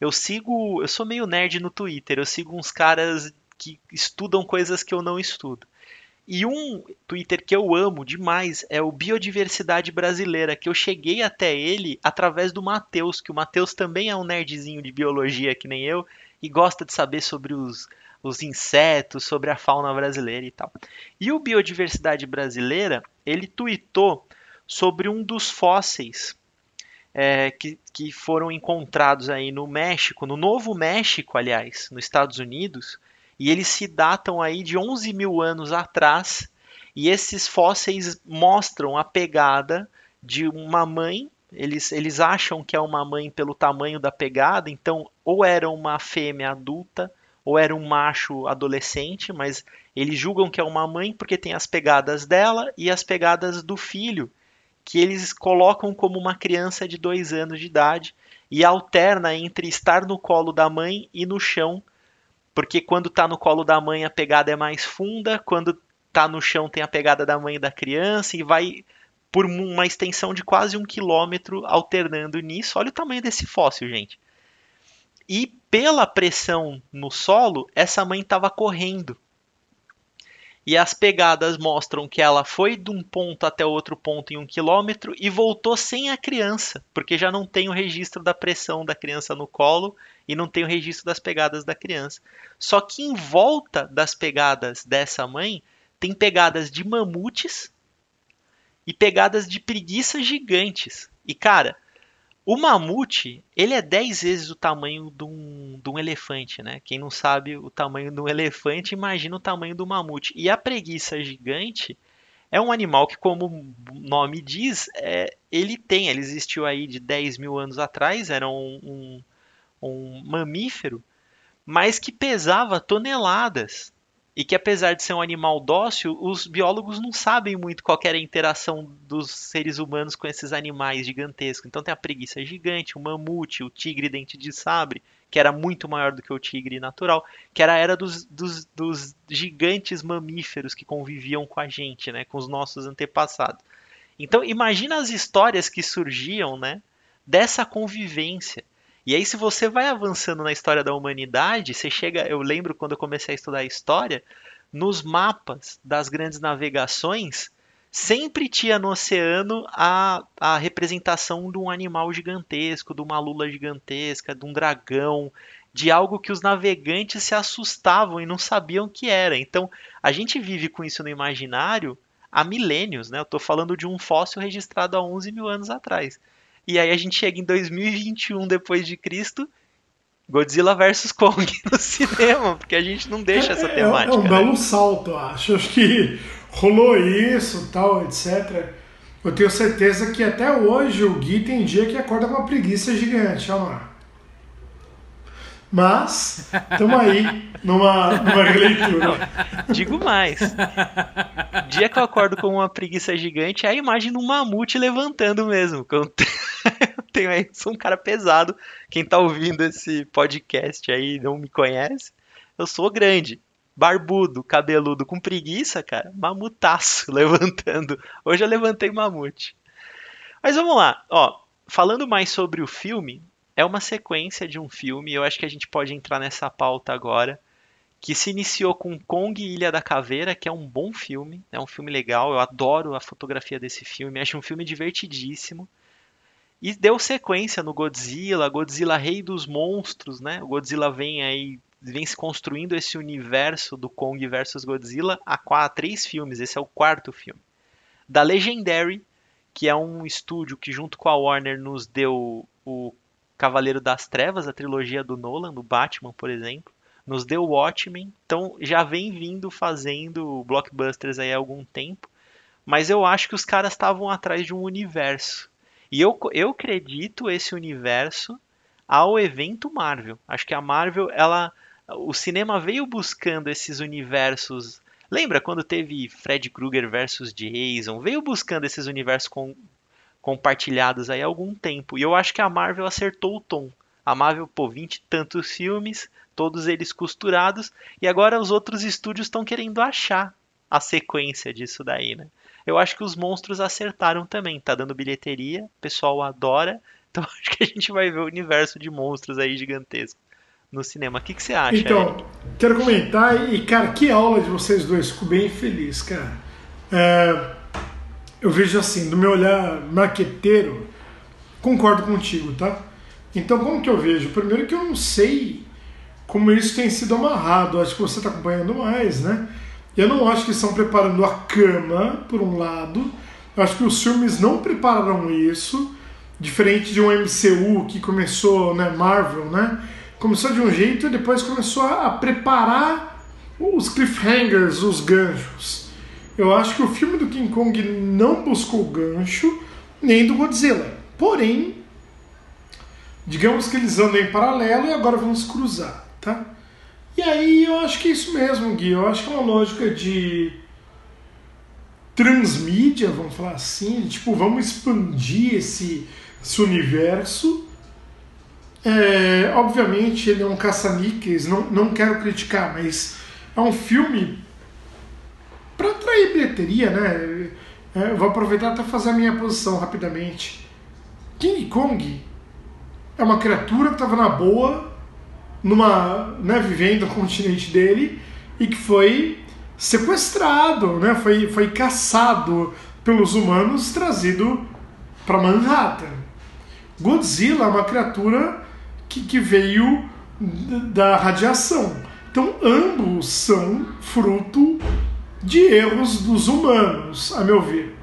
eu sigo, eu sou meio nerd no Twitter, eu sigo uns caras que estudam coisas que eu não estudo. E um Twitter que eu amo demais é o Biodiversidade Brasileira, que eu cheguei até ele através do Matheus, que o Matheus também é um nerdzinho de biologia que nem eu e gosta de saber sobre os, os insetos, sobre a fauna brasileira e tal. E o Biodiversidade Brasileira, ele tweetou sobre um dos fósseis é, que, que foram encontrados aí no México, no Novo México, aliás, nos Estados Unidos, e eles se datam aí de 11 mil anos atrás, e esses fósseis mostram a pegada de uma mãe. Eles, eles acham que é uma mãe pelo tamanho da pegada, então ou era uma fêmea adulta ou era um macho adolescente, mas eles julgam que é uma mãe porque tem as pegadas dela e as pegadas do filho, que eles colocam como uma criança de dois anos de idade e alterna entre estar no colo da mãe e no chão porque quando está no colo da mãe a pegada é mais funda, quando está no chão tem a pegada da mãe e da criança e vai por uma extensão de quase um quilômetro alternando nisso. Olha o tamanho desse fóssil, gente. E pela pressão no solo, essa mãe estava correndo. E as pegadas mostram que ela foi de um ponto até outro ponto em um quilômetro e voltou sem a criança, porque já não tem o registro da pressão da criança no colo e não tem o registro das pegadas da criança. Só que em volta das pegadas dessa mãe tem pegadas de mamutes e pegadas de preguiças gigantes. E cara, o mamute, ele é 10 vezes o tamanho de um, de um elefante, né? Quem não sabe o tamanho de um elefante, imagina o tamanho do mamute. E a preguiça gigante é um animal que, como o nome diz, é, ele tem, ele existiu aí de 10 mil anos atrás, era um, um um mamífero, mas que pesava toneladas. E que apesar de ser um animal dócil, os biólogos não sabem muito qual era a interação dos seres humanos com esses animais gigantescos. Então tem a preguiça gigante, o mamute, o tigre dente de sabre, que era muito maior do que o tigre natural, que era a era dos, dos, dos gigantes mamíferos que conviviam com a gente, né, com os nossos antepassados. Então imagina as histórias que surgiam, né, dessa convivência. E aí, se você vai avançando na história da humanidade, você chega. Eu lembro quando eu comecei a estudar história, nos mapas das grandes navegações, sempre tinha no oceano a, a representação de um animal gigantesco, de uma lula gigantesca, de um dragão, de algo que os navegantes se assustavam e não sabiam o que era. Então, a gente vive com isso no imaginário há milênios, né? Eu estou falando de um fóssil registrado há 11 mil anos atrás. E aí a gente chega em 2021 depois de Cristo, Godzilla vs Kong no cinema, porque a gente não deixa essa temática. É, é um né? belo salto, eu acho. Acho que rolou isso, tal, etc. Eu tenho certeza que até hoje o Gui tem dia que acorda com uma preguiça gigante, olha lá. Mas, estamos aí numa, numa releitura. Digo mais. Dia que eu acordo com uma preguiça gigante, é a imagem de um mamute levantando mesmo. Eu tenho aí, sou um cara pesado. Quem tá ouvindo esse podcast aí não me conhece. Eu sou grande, barbudo, cabeludo, com preguiça, cara. Mamutaço levantando. Hoje eu levantei mamute. Mas vamos lá, ó. Falando mais sobre o filme, é uma sequência de um filme, eu acho que a gente pode entrar nessa pauta agora, que se iniciou com Kong e Ilha da Caveira, que é um bom filme, é um filme legal, eu adoro a fotografia desse filme, acho um filme divertidíssimo. E deu sequência no Godzilla, Godzilla Rei dos Monstros, né? O Godzilla vem aí, vem se construindo esse universo do Kong versus Godzilla há quatro, três filmes, esse é o quarto filme. Da Legendary, que é um estúdio que junto com a Warner nos deu o Cavaleiro das Trevas, a trilogia do Nolan, do Batman, por exemplo. Nos deu Watchmen, então já vem vindo fazendo blockbusters aí há algum tempo. Mas eu acho que os caras estavam atrás de um universo. E eu, eu acredito esse universo ao evento Marvel. Acho que a Marvel, ela. O cinema veio buscando esses universos. Lembra quando teve Fred Krueger versus Jason? Veio buscando esses universos com, compartilhados aí há algum tempo. E eu acho que a Marvel acertou o tom. A Marvel, pô, 20 e tantos filmes, todos eles costurados, e agora os outros estúdios estão querendo achar a sequência disso daí, né? Eu acho que os monstros acertaram também, tá dando bilheteria, o pessoal adora, então acho que a gente vai ver o universo de monstros aí gigantesco no cinema. O que, que você acha? Então, Eric? quero comentar, e cara, que aula de vocês dois, fico bem feliz, cara. É, eu vejo assim, do meu olhar marqueteiro, concordo contigo, tá? Então, como que eu vejo? Primeiro que eu não sei como isso tem sido amarrado. Acho que você está acompanhando mais, né? Eu não acho que estão preparando a cama, por um lado. Eu acho que os filmes não prepararam isso. Diferente de um MCU que começou, né, Marvel, né? Começou de um jeito e depois começou a preparar os cliffhangers, os ganchos. Eu acho que o filme do King Kong não buscou gancho, nem do Godzilla. Porém, digamos que eles andam em paralelo e agora vamos cruzar, tá? E aí eu acho que é isso mesmo, Gui. Eu acho que é uma lógica de transmídia, vamos falar assim, tipo, vamos expandir esse, esse universo. É, obviamente ele é um caça-níqueis, não, não quero criticar, mas é um filme para atrair bilheteria, né? É, vou aproveitar até fazer a minha posição rapidamente. King Kong é uma criatura que estava na boa, numa, né, vivendo no continente dele e que foi sequestrado, né? Foi, foi caçado pelos humanos, trazido para Manhattan. Godzilla é uma criatura que, que veio da radiação. Então ambos são fruto de erros dos humanos, a meu ver.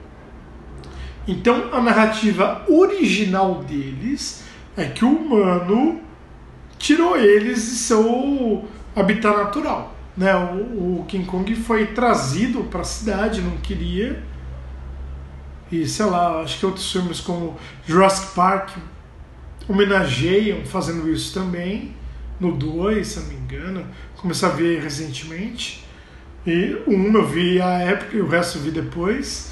Então, a narrativa original deles é que o humano tirou eles de seu habitat natural. Né? O, o King Kong foi trazido para a cidade, não queria. E sei lá, acho que outros filmes como Jurassic Park homenageiam fazendo isso também. No 2, se não me engano. Comecei a ver recentemente. E um eu vi a época e o resto eu vi depois.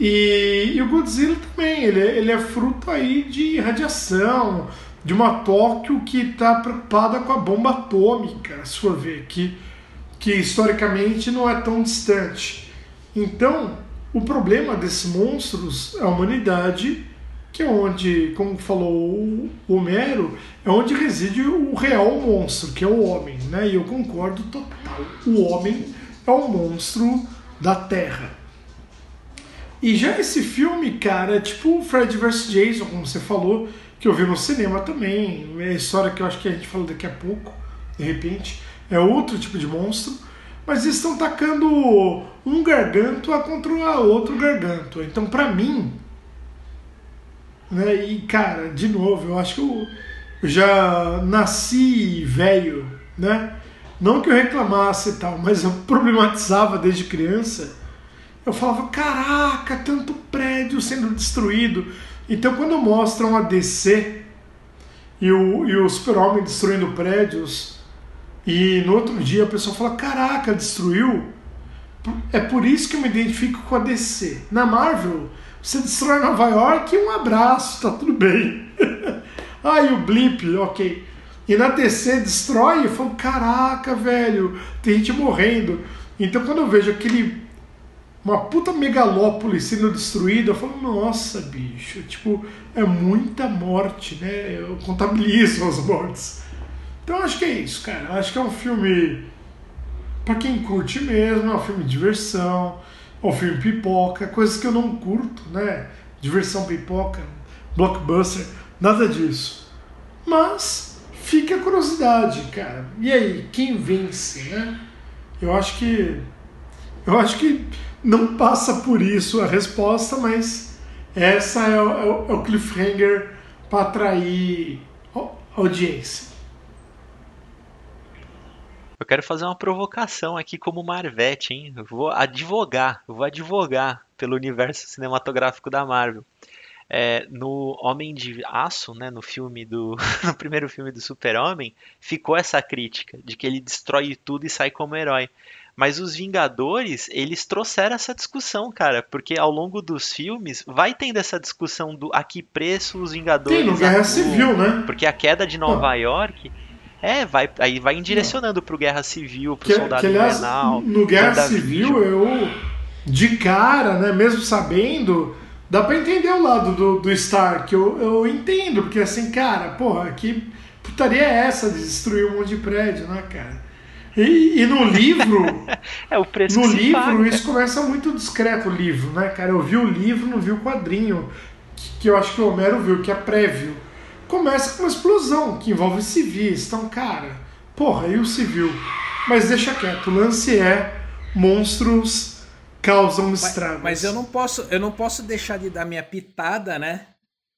E, e o Godzilla também, ele, é, ele é fruto aí de radiação, de uma Tóquio que está preocupada com a bomba atômica, se for ver, que, que historicamente não é tão distante. Então, o problema desses monstros é a humanidade, que é onde, como falou o Homero, é onde reside o real monstro, que é o homem, né? E eu concordo total. O homem é um monstro da Terra. E já esse filme, cara, é tipo Fred vs Jason, como você falou, que eu vi no cinema também. É a história que eu acho que a gente fala daqui a pouco, de repente. É outro tipo de monstro. Mas eles estão tacando um gargantua contra outro gargantua. Então, pra mim. Né, e, cara, de novo, eu acho que eu já nasci velho, né? Não que eu reclamasse e tal, mas eu problematizava desde criança. Eu falava, caraca, tanto prédio sendo destruído. Então quando mostram a DC, e o, e o super-homem destruindo prédios. E no outro dia a pessoa fala: Caraca, destruiu. É por isso que eu me identifico com a DC. Na Marvel, você destrói Nova York e um abraço, tá tudo bem. e o blip, ok. E na DC destrói, eu falo, caraca, velho, tem gente morrendo. Então quando eu vejo aquele. Uma puta megalópole sendo destruída, eu falo, nossa, bicho, tipo, é muita morte, né? Eu contabilizo as mortes. Então acho que é isso, cara. Acho que é um filme para quem curte mesmo, é um filme de diversão, é um filme pipoca, coisas que eu não curto, né? Diversão pipoca, blockbuster, nada disso. Mas fica a curiosidade, cara. E aí, quem vence, né? Eu acho que eu acho que não passa por isso a resposta, mas essa é o, é o, é o cliffhanger para atrair audiência. Eu quero fazer uma provocação aqui como Marvete, hein? Eu vou advogar, eu vou advogar pelo universo cinematográfico da Marvel. É, no Homem de Aço, né, no filme do no primeiro filme do Super-Homem, ficou essa crítica de que ele destrói tudo e sai como herói. Mas os Vingadores, eles trouxeram essa discussão, cara, porque ao longo dos filmes vai tendo essa discussão do a que preço os Vingadores. Tem no Guerra Civil, né? Porque a queda de Nova York é, vai, aí vai direcionando pro Guerra Civil, pro que, Soldado que, aliás, Invernal. No Guerra Civil, eu, de cara, né, mesmo sabendo, dá pra entender o lado do, do Stark. Eu, eu entendo, porque assim, cara, porra, que putaria é essa de destruir um monte de prédio, né, cara? E, e no livro. é o preço No livro, isso começa muito discreto, o livro, né, cara? Eu vi o livro, não vi o quadrinho, que, que eu acho que o Homero viu, que é prévio começa com uma explosão que envolve civis. Então, cara, porra, e o civil? Mas deixa quieto, o lance é monstros causam estragos. Mas, mas eu não posso, eu não posso deixar de dar minha pitada, né,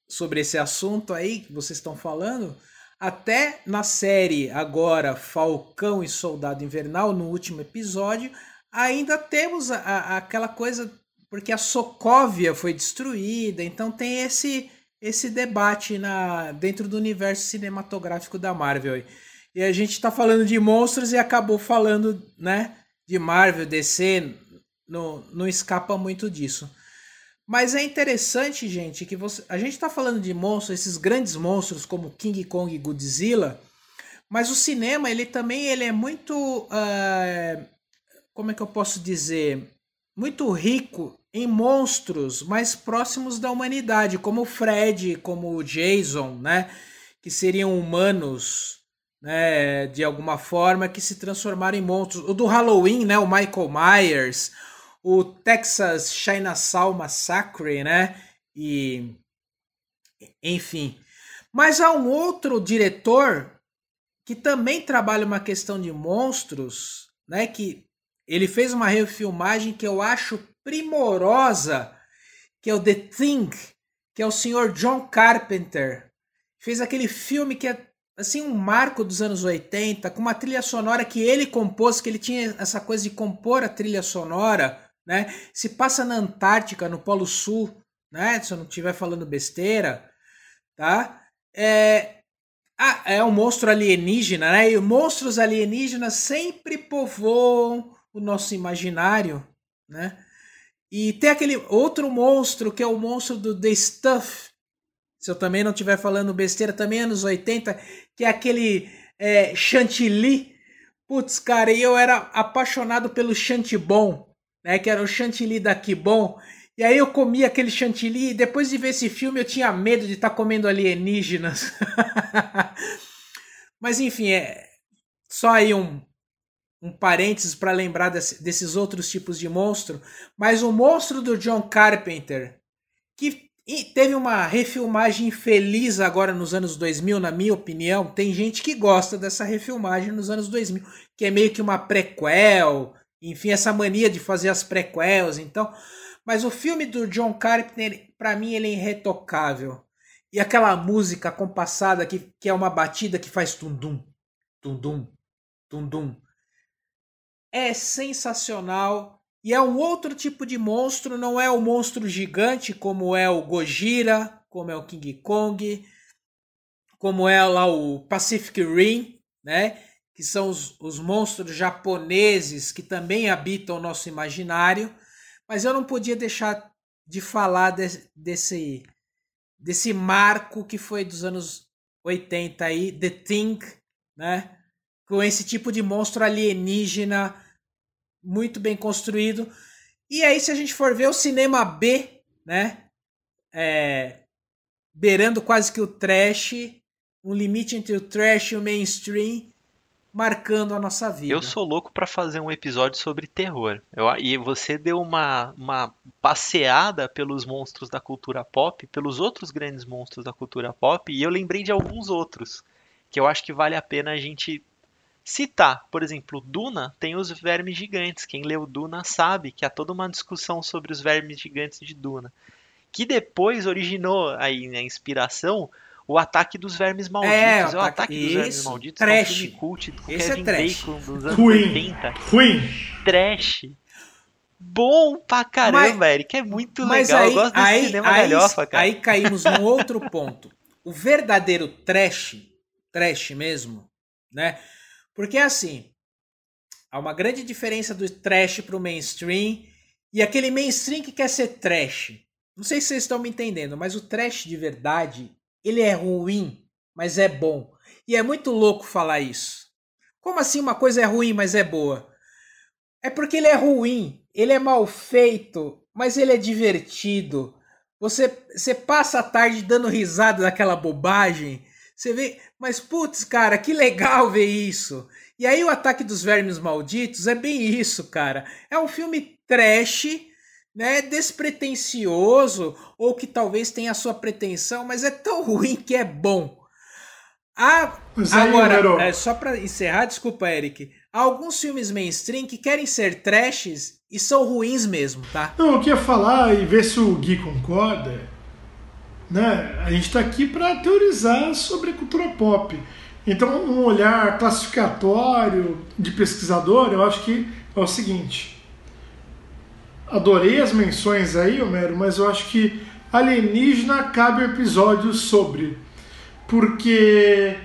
sobre esse assunto aí que vocês estão falando. Até na série agora Falcão e Soldado Invernal, no último episódio, ainda temos a, a, aquela coisa porque a Sokovia foi destruída, então tem esse esse debate na dentro do universo cinematográfico da Marvel. E a gente está falando de monstros e acabou falando, né, de Marvel, DC, não, não escapa muito disso. Mas é interessante, gente, que você, a gente está falando de monstros, esses grandes monstros como King Kong e Godzilla, mas o cinema ele também ele é muito, uh, como é que eu posso dizer, muito rico em monstros mais próximos da humanidade, como o Fred, como o Jason, né? Que seriam humanos, né? De alguma forma, que se transformaram em monstros. O do Halloween, né? O Michael Myers, o Texas Chainsaw Massacre, né? E enfim. Mas há um outro diretor que também trabalha uma questão de monstros, né? Que ele fez uma refilmagem que eu acho primorosa, que é o The Thing, que é o senhor John Carpenter. Fez aquele filme que é assim um marco dos anos 80, com uma trilha sonora que ele compôs, que ele tinha essa coisa de compor a trilha sonora, né? Se passa na Antártica, no Polo Sul, né? Se eu não estiver falando besteira, tá? É, ah, é um monstro alienígena, né? E monstros alienígenas sempre povoam o nosso imaginário, né? E tem aquele outro monstro que é o monstro do The Stuff. Se eu também não estiver falando besteira, também anos 80, que é aquele é, chantilly. Putz, cara, eu era apaixonado pelo chantibon, né? Que era o chantilly da Kibon. E aí eu comia aquele chantilly e depois de ver esse filme eu tinha medo de estar tá comendo alienígenas. Mas enfim, é só aí um, um parênteses para lembrar desse, desses outros tipos de monstro, mas o monstro do John Carpenter, que teve uma refilmagem feliz agora nos anos 2000, na minha opinião, tem gente que gosta dessa refilmagem nos anos 2000, que é meio que uma prequel, enfim, essa mania de fazer as prequels, então, mas o filme do John Carpenter, para mim, ele é irretocável. E aquela música compassada que, que é uma batida que faz tum-dum, tum-dum, tum-dum é sensacional e é um outro tipo de monstro, não é o monstro gigante como é o Gojira, como é o King Kong, como é lá o Pacific Rim, né? Que são os, os monstros japoneses que também habitam o nosso imaginário. Mas eu não podia deixar de falar de, desse, desse marco que foi dos anos 80 aí, The Thing, né? Com esse tipo de monstro alienígena muito bem construído. E aí, se a gente for ver o cinema B, né? É, beirando quase que o trash, um limite entre o trash e o mainstream, marcando a nossa vida. Eu sou louco para fazer um episódio sobre terror. Eu, e você deu uma, uma passeada pelos monstros da cultura pop, pelos outros grandes monstros da cultura pop, e eu lembrei de alguns outros que eu acho que vale a pena a gente citar. Por exemplo, Duna tem os vermes gigantes. Quem leu Duna sabe que há toda uma discussão sobre os vermes gigantes de Duna, que depois originou aí a inspiração o Ataque dos Vermes Malditos. É, o, o Ataque, dos Vermes Malditos trash. é um filme cult com Esse Kevin é trash. Bacon dos anos Ruim. 80. Ruim. Trash. Bom pra caramba, mas, Eric. É muito legal. Aí, Eu gosto desse aí, cinema aí, galhofa, cara. Aí caímos num outro ponto. O verdadeiro trash, trash mesmo, né? Porque assim, há uma grande diferença do trash pro mainstream e aquele mainstream que quer ser trash. Não sei se vocês estão me entendendo, mas o trash de verdade ele é ruim, mas é bom. E é muito louco falar isso. Como assim uma coisa é ruim, mas é boa? É porque ele é ruim, ele é mal feito, mas ele é divertido. Você, você passa a tarde dando risada daquela bobagem. Você vê, mas putz, cara, que legal ver isso. E aí o Ataque dos Vermes Malditos é bem isso, cara. É um filme trash né, despretensioso ou que talvez tenha a sua pretensão, mas é tão ruim que é bom. Ah, agora, é, só para encerrar, desculpa, Eric. Há alguns filmes mainstream que querem ser trashes e são ruins mesmo, tá? Não, eu queria falar e ver se o Gui concorda. Né? A gente está aqui para teorizar sobre a cultura pop. Então, um olhar classificatório de pesquisador, eu acho que é o seguinte: adorei as menções aí, Homero, mas eu acho que alienígena cabe um episódio sobre. Porque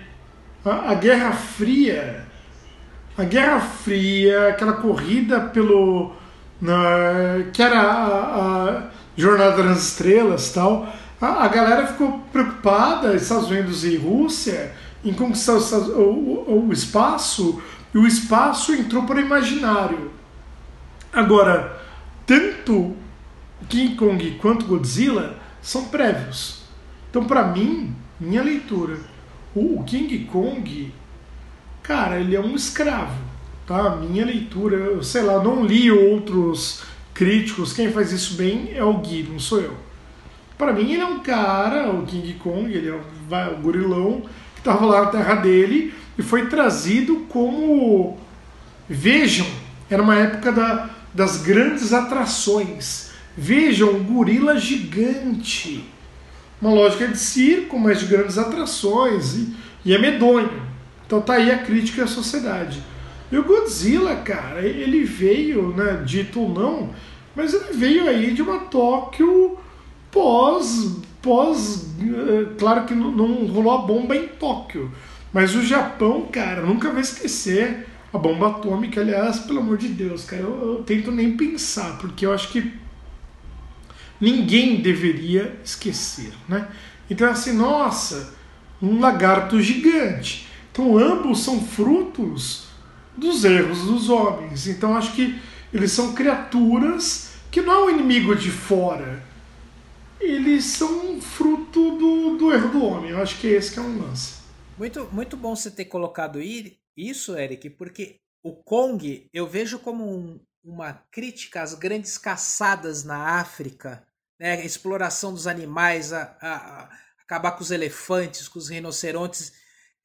a, a Guerra Fria, a Guerra Fria, aquela corrida pelo. Na, que era a, a Jornada das Estrelas tal, a, a galera ficou preocupada, Estados Unidos e Rússia, em conquistar o, o, o espaço, e o espaço entrou para o imaginário. Agora, tanto King Kong quanto Godzilla são prévios. Então, para mim, minha leitura, o King Kong, cara, ele é um escravo, tá? Minha leitura, eu sei lá, não li outros críticos, quem faz isso bem é o Gui, não sou eu. Para mim, ele é um cara, o King Kong, ele é o, o gorilão que estava lá na terra dele e foi trazido como. Vejam, era uma época da, das grandes atrações. Vejam, um gorila gigante. Uma lógica de circo, mas de grandes atrações. E, e é medonho. Então tá aí a crítica à sociedade. E o Godzilla, cara, ele veio, né, dito ou não, mas ele veio aí de uma Tóquio pós. pós eh, claro que não, não rolou a bomba em Tóquio. Mas o Japão, cara, nunca vai esquecer a bomba atômica, aliás, pelo amor de Deus, cara, eu, eu tento nem pensar, porque eu acho que ninguém deveria esquecer, né? Então, assim, nossa, um lagarto gigante. Então, ambos são frutos dos erros dos homens. Então, acho que eles são criaturas que não é um inimigo de fora. Eles são fruto do, do erro do homem. Eu acho que esse que é um lance. Muito, muito bom você ter colocado isso, Eric, porque o Kong eu vejo como um, uma crítica às grandes caçadas na África, né? a exploração dos animais, a, a, a acabar com os elefantes, com os rinocerontes.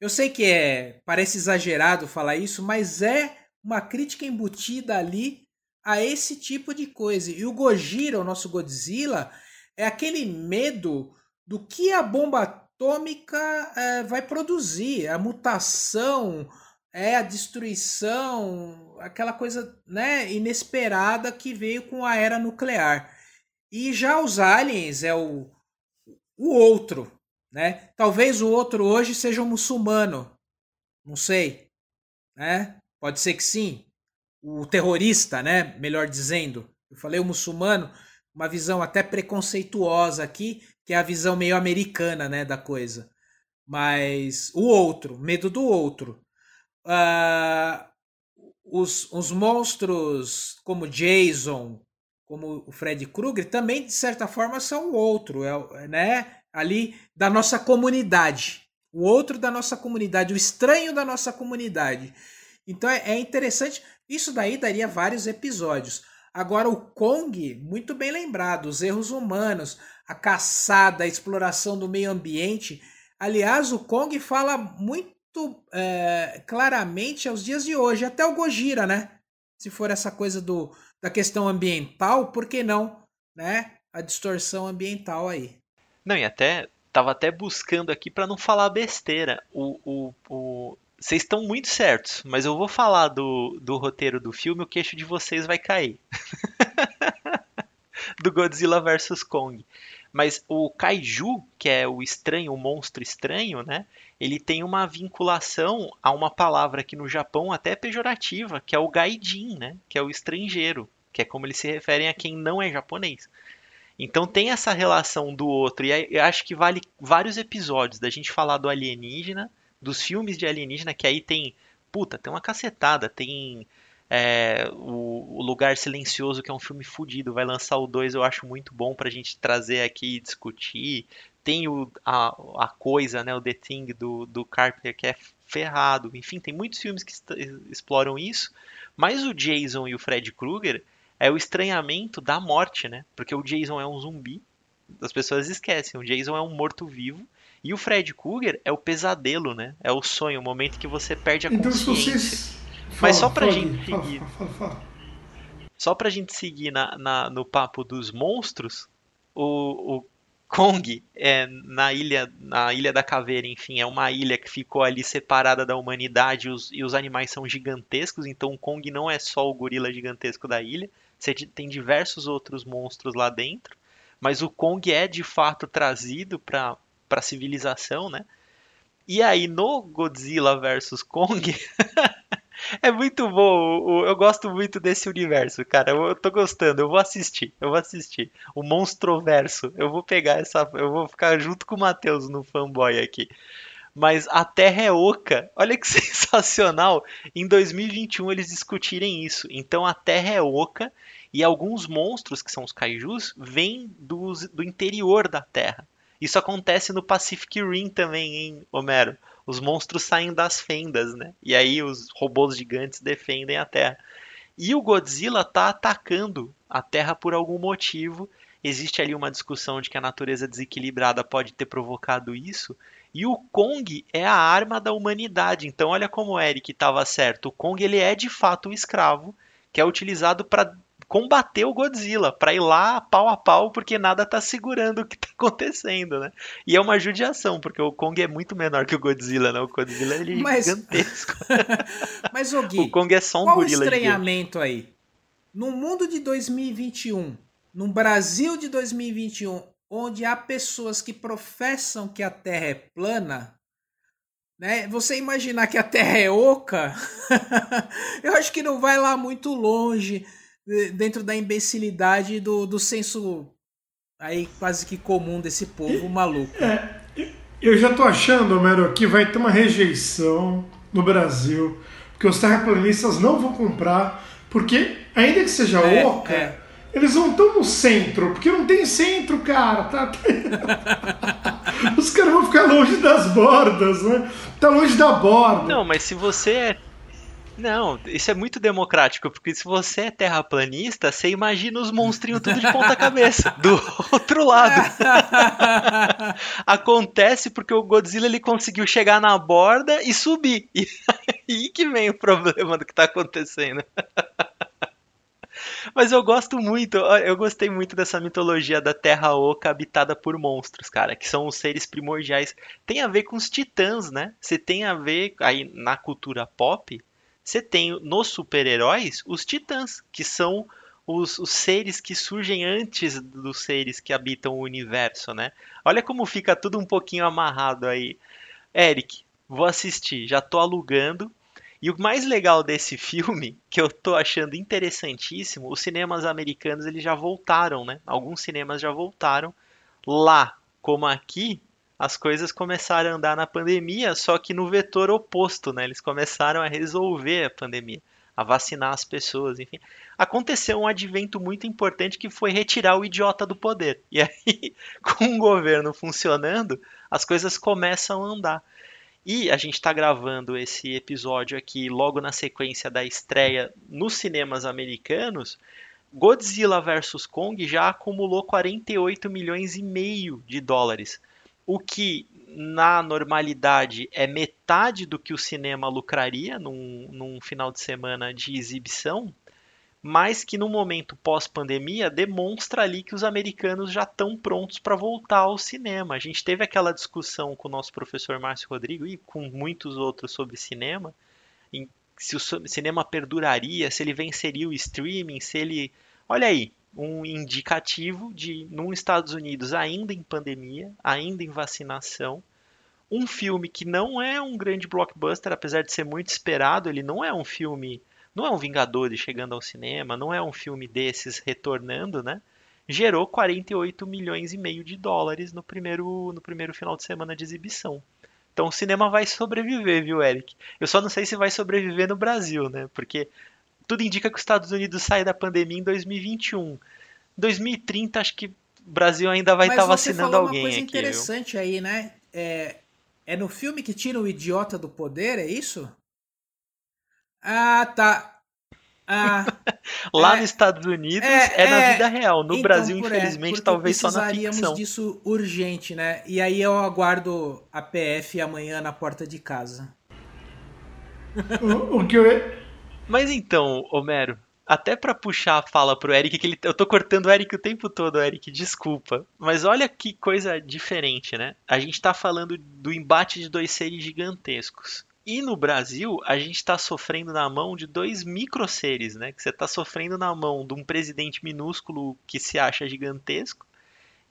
Eu sei que é parece exagerado falar isso, mas é uma crítica embutida ali a esse tipo de coisa. E o Gojira, o nosso Godzilla, é aquele medo do que a bomba atômica é, vai produzir, a mutação, é a destruição, aquela coisa né, inesperada que veio com a era nuclear. E já os aliens é o, o outro, né? Talvez o outro hoje seja um muçulmano, não sei, né? Pode ser que sim. O terrorista, né? Melhor dizendo. Eu falei o muçulmano, uma visão até preconceituosa aqui, que é a visão meio americana, né, da coisa. Mas o outro, medo do outro. Uh, os, os monstros como Jason, como o Fred Krueger, também de certa forma são o outro, é, né? Ali da nossa comunidade. O outro da nossa comunidade, o estranho da nossa comunidade. Então é, é interessante. Isso daí daria vários episódios. Agora, o Kong, muito bem lembrado, os erros humanos, a caçada, a exploração do meio ambiente. Aliás, o Kong fala muito é, claramente aos dias de hoje, até o Gojira, né? Se for essa coisa do, da questão ambiental, por que não, né? A distorção ambiental aí. Não, e até tava até buscando aqui para não falar besteira. O, o, o, vocês estão muito certos, mas eu vou falar do, do roteiro do filme, o queixo de vocês vai cair. do Godzilla vs Kong. Mas o kaiju, que é o estranho, o monstro estranho, né? Ele tem uma vinculação a uma palavra aqui no Japão até pejorativa, que é o gaijin, né? Que é o estrangeiro, que é como eles se referem a quem não é japonês. Então tem essa relação do outro, e eu acho que vale vários episódios da gente falar do alienígena, dos filmes de alienígena, que aí tem, puta, tem uma cacetada, tem é, o, o, Lugar Silencioso, que é um filme fodido, vai lançar o 2, eu acho muito bom pra gente trazer aqui e discutir. Tem o, a, a coisa, né, o The Thing do, do Carpenter, que é ferrado. Enfim, tem muitos filmes que exploram isso. Mas o Jason e o Fred Krueger é o estranhamento da morte, né? Porque o Jason é um zumbi, as pessoas esquecem, o Jason é um morto-vivo e o Fred Krueger é o pesadelo, né? É o sonho, o momento que você perde a então, consciência. Vocês... Mas só pra gente seguir. Só pra gente seguir na, na, no papo dos monstros, o, o Kong é na ilha, na ilha da caveira, enfim, é uma ilha que ficou ali separada da humanidade os, e os animais são gigantescos, então o Kong não é só o gorila gigantesco da ilha, você tem diversos outros monstros lá dentro, mas o Kong é de fato trazido para a civilização, né? E aí no Godzilla vs Kong é muito bom. Eu gosto muito desse universo, cara. Eu tô gostando. Eu vou assistir. Eu vou assistir. O Monstroverso. Eu vou pegar essa. Eu vou ficar junto com o Matheus no fanboy aqui. Mas a Terra é oca. Olha que sensacional. Em 2021 eles discutirem isso. Então a Terra é oca e alguns monstros, que são os kaijus, vêm do, do interior da Terra. Isso acontece no Pacific Rim também, hein, Homero? Os monstros saem das fendas, né? E aí os robôs gigantes defendem a Terra. E o Godzilla tá atacando a Terra por algum motivo. Existe ali uma discussão de que a natureza desequilibrada pode ter provocado isso. E o Kong é a arma da humanidade. Então olha como o Eric estava certo. O Kong ele é de fato um escravo que é utilizado para combater o Godzilla, para ir lá pau a pau, porque nada tá segurando o que tá acontecendo, né? E é uma judiação, porque o Kong é muito menor que o Godzilla, né? O Godzilla ele é Mas... gigantesco. Mas, o Gui, o Kong é só um qual gorila o estranhamento aí? No mundo de 2021, no Brasil de 2021, onde há pessoas que professam que a Terra é plana, né? Você imaginar que a Terra é oca, eu acho que não vai lá muito longe dentro da imbecilidade do, do senso aí quase que comum desse povo maluco. É, eu já tô achando, Homero, que vai ter uma rejeição no Brasil, porque os terraplanistas não vão comprar, porque ainda que seja é, oca, é. eles não estão no centro, porque não tem centro, cara. Tá? os caras vão ficar longe das bordas, né? Tá longe da borda. Não, mas se você é não, isso é muito democrático, porque se você é terraplanista, você imagina os monstrinhos tudo de ponta cabeça, do outro lado. Acontece porque o Godzilla ele conseguiu chegar na borda e subir. E aí que vem o problema do que está acontecendo. Mas eu gosto muito, eu gostei muito dessa mitologia da Terra Oca habitada por monstros, cara, que são os seres primordiais. Tem a ver com os titãs, né? Você tem a ver aí na cultura pop, você tem nos super-heróis os titãs, que são os, os, seres que surgem antes dos seres que habitam o universo, né? Olha como fica tudo um pouquinho amarrado aí. Eric, vou assistir, já tô alugando. E o mais legal desse filme, que eu tô achando interessantíssimo, os cinemas americanos eles já voltaram, né? Alguns cinemas já voltaram. Lá, como aqui, as coisas começaram a andar na pandemia, só que no vetor oposto, né? Eles começaram a resolver a pandemia, a vacinar as pessoas, enfim. Aconteceu um advento muito importante que foi retirar o idiota do poder. E aí, com o governo funcionando, as coisas começam a andar. E a gente está gravando esse episódio aqui logo na sequência da estreia nos cinemas americanos. Godzilla vs Kong já acumulou 48 milhões e meio de dólares o que na normalidade é metade do que o cinema lucraria num, num final de semana de exibição, mas que no momento pós-pandemia demonstra ali que os americanos já estão prontos para voltar ao cinema. A gente teve aquela discussão com o nosso professor Márcio Rodrigo e com muitos outros sobre cinema, se o cinema perduraria, se ele venceria o streaming, se ele. Olha aí, um indicativo de, nos Estados Unidos, ainda em pandemia, ainda em vacinação, um filme que não é um grande blockbuster, apesar de ser muito esperado, ele não é um filme, não é um Vingadores chegando ao cinema, não é um filme desses retornando, né? Gerou 48 milhões e meio de dólares no primeiro, no primeiro final de semana de exibição. Então o cinema vai sobreviver, viu, Eric? Eu só não sei se vai sobreviver no Brasil, né? Porque tudo indica que os Estados Unidos saem da pandemia em 2021. 2030, acho que o Brasil ainda vai estar tá vacinando alguém. Mas uma coisa aqui, interessante viu? aí, né? É, é no filme que tira o idiota do poder, é isso? Ah, tá. Ah, Lá é, nos Estados Unidos é, é na é, vida real. No então, Brasil, é, infelizmente, talvez só na ficção. Precisaríamos disso urgente, né? E aí eu aguardo a PF amanhã na porta de casa. o, o que eu, mas então, Homero, até para puxar a fala pro Eric, que ele, eu tô cortando o Eric o tempo todo, Eric, desculpa. Mas olha que coisa diferente, né? A gente tá falando do embate de dois seres gigantescos. E no Brasil, a gente está sofrendo na mão de dois micro seres, né? Que você está sofrendo na mão de um presidente minúsculo que se acha gigantesco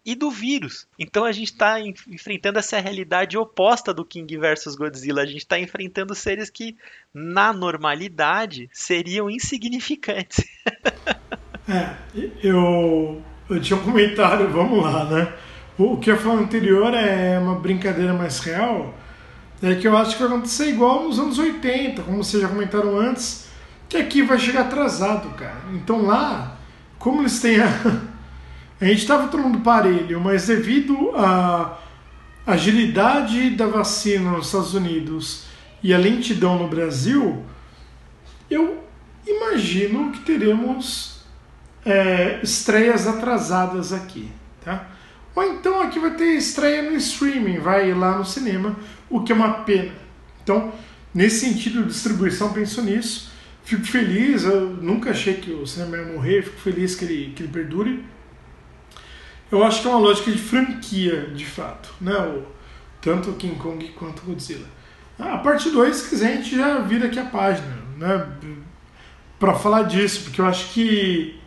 e do vírus. Então a gente está enfrentando essa realidade oposta do King versus Godzilla. A gente está enfrentando seres que, na normalidade, seriam insignificantes. é, eu, eu tinha um comentário, vamos lá, né? O que eu falei anterior é uma brincadeira mais real. É que eu acho que vai acontecer igual nos anos 80, como vocês já comentaram antes, que aqui vai chegar atrasado, cara. Então lá, como eles têm a a gente estava todo mundo parelho, mas devido à agilidade da vacina nos Estados Unidos e a lentidão no Brasil, eu imagino que teremos é, estreias atrasadas aqui, tá? Ou então aqui vai ter estreia no streaming, vai lá no cinema, o que é uma pena. Então, nesse sentido de distribuição, penso nisso. Fico feliz, eu nunca achei que o cinema ia morrer, fico feliz que ele, que ele perdure. Eu acho que é uma lógica de franquia, de fato, né? O, tanto King Kong quanto Godzilla. A parte 2, se quiser, a gente já vira aqui a página, né? Para falar disso, porque eu acho que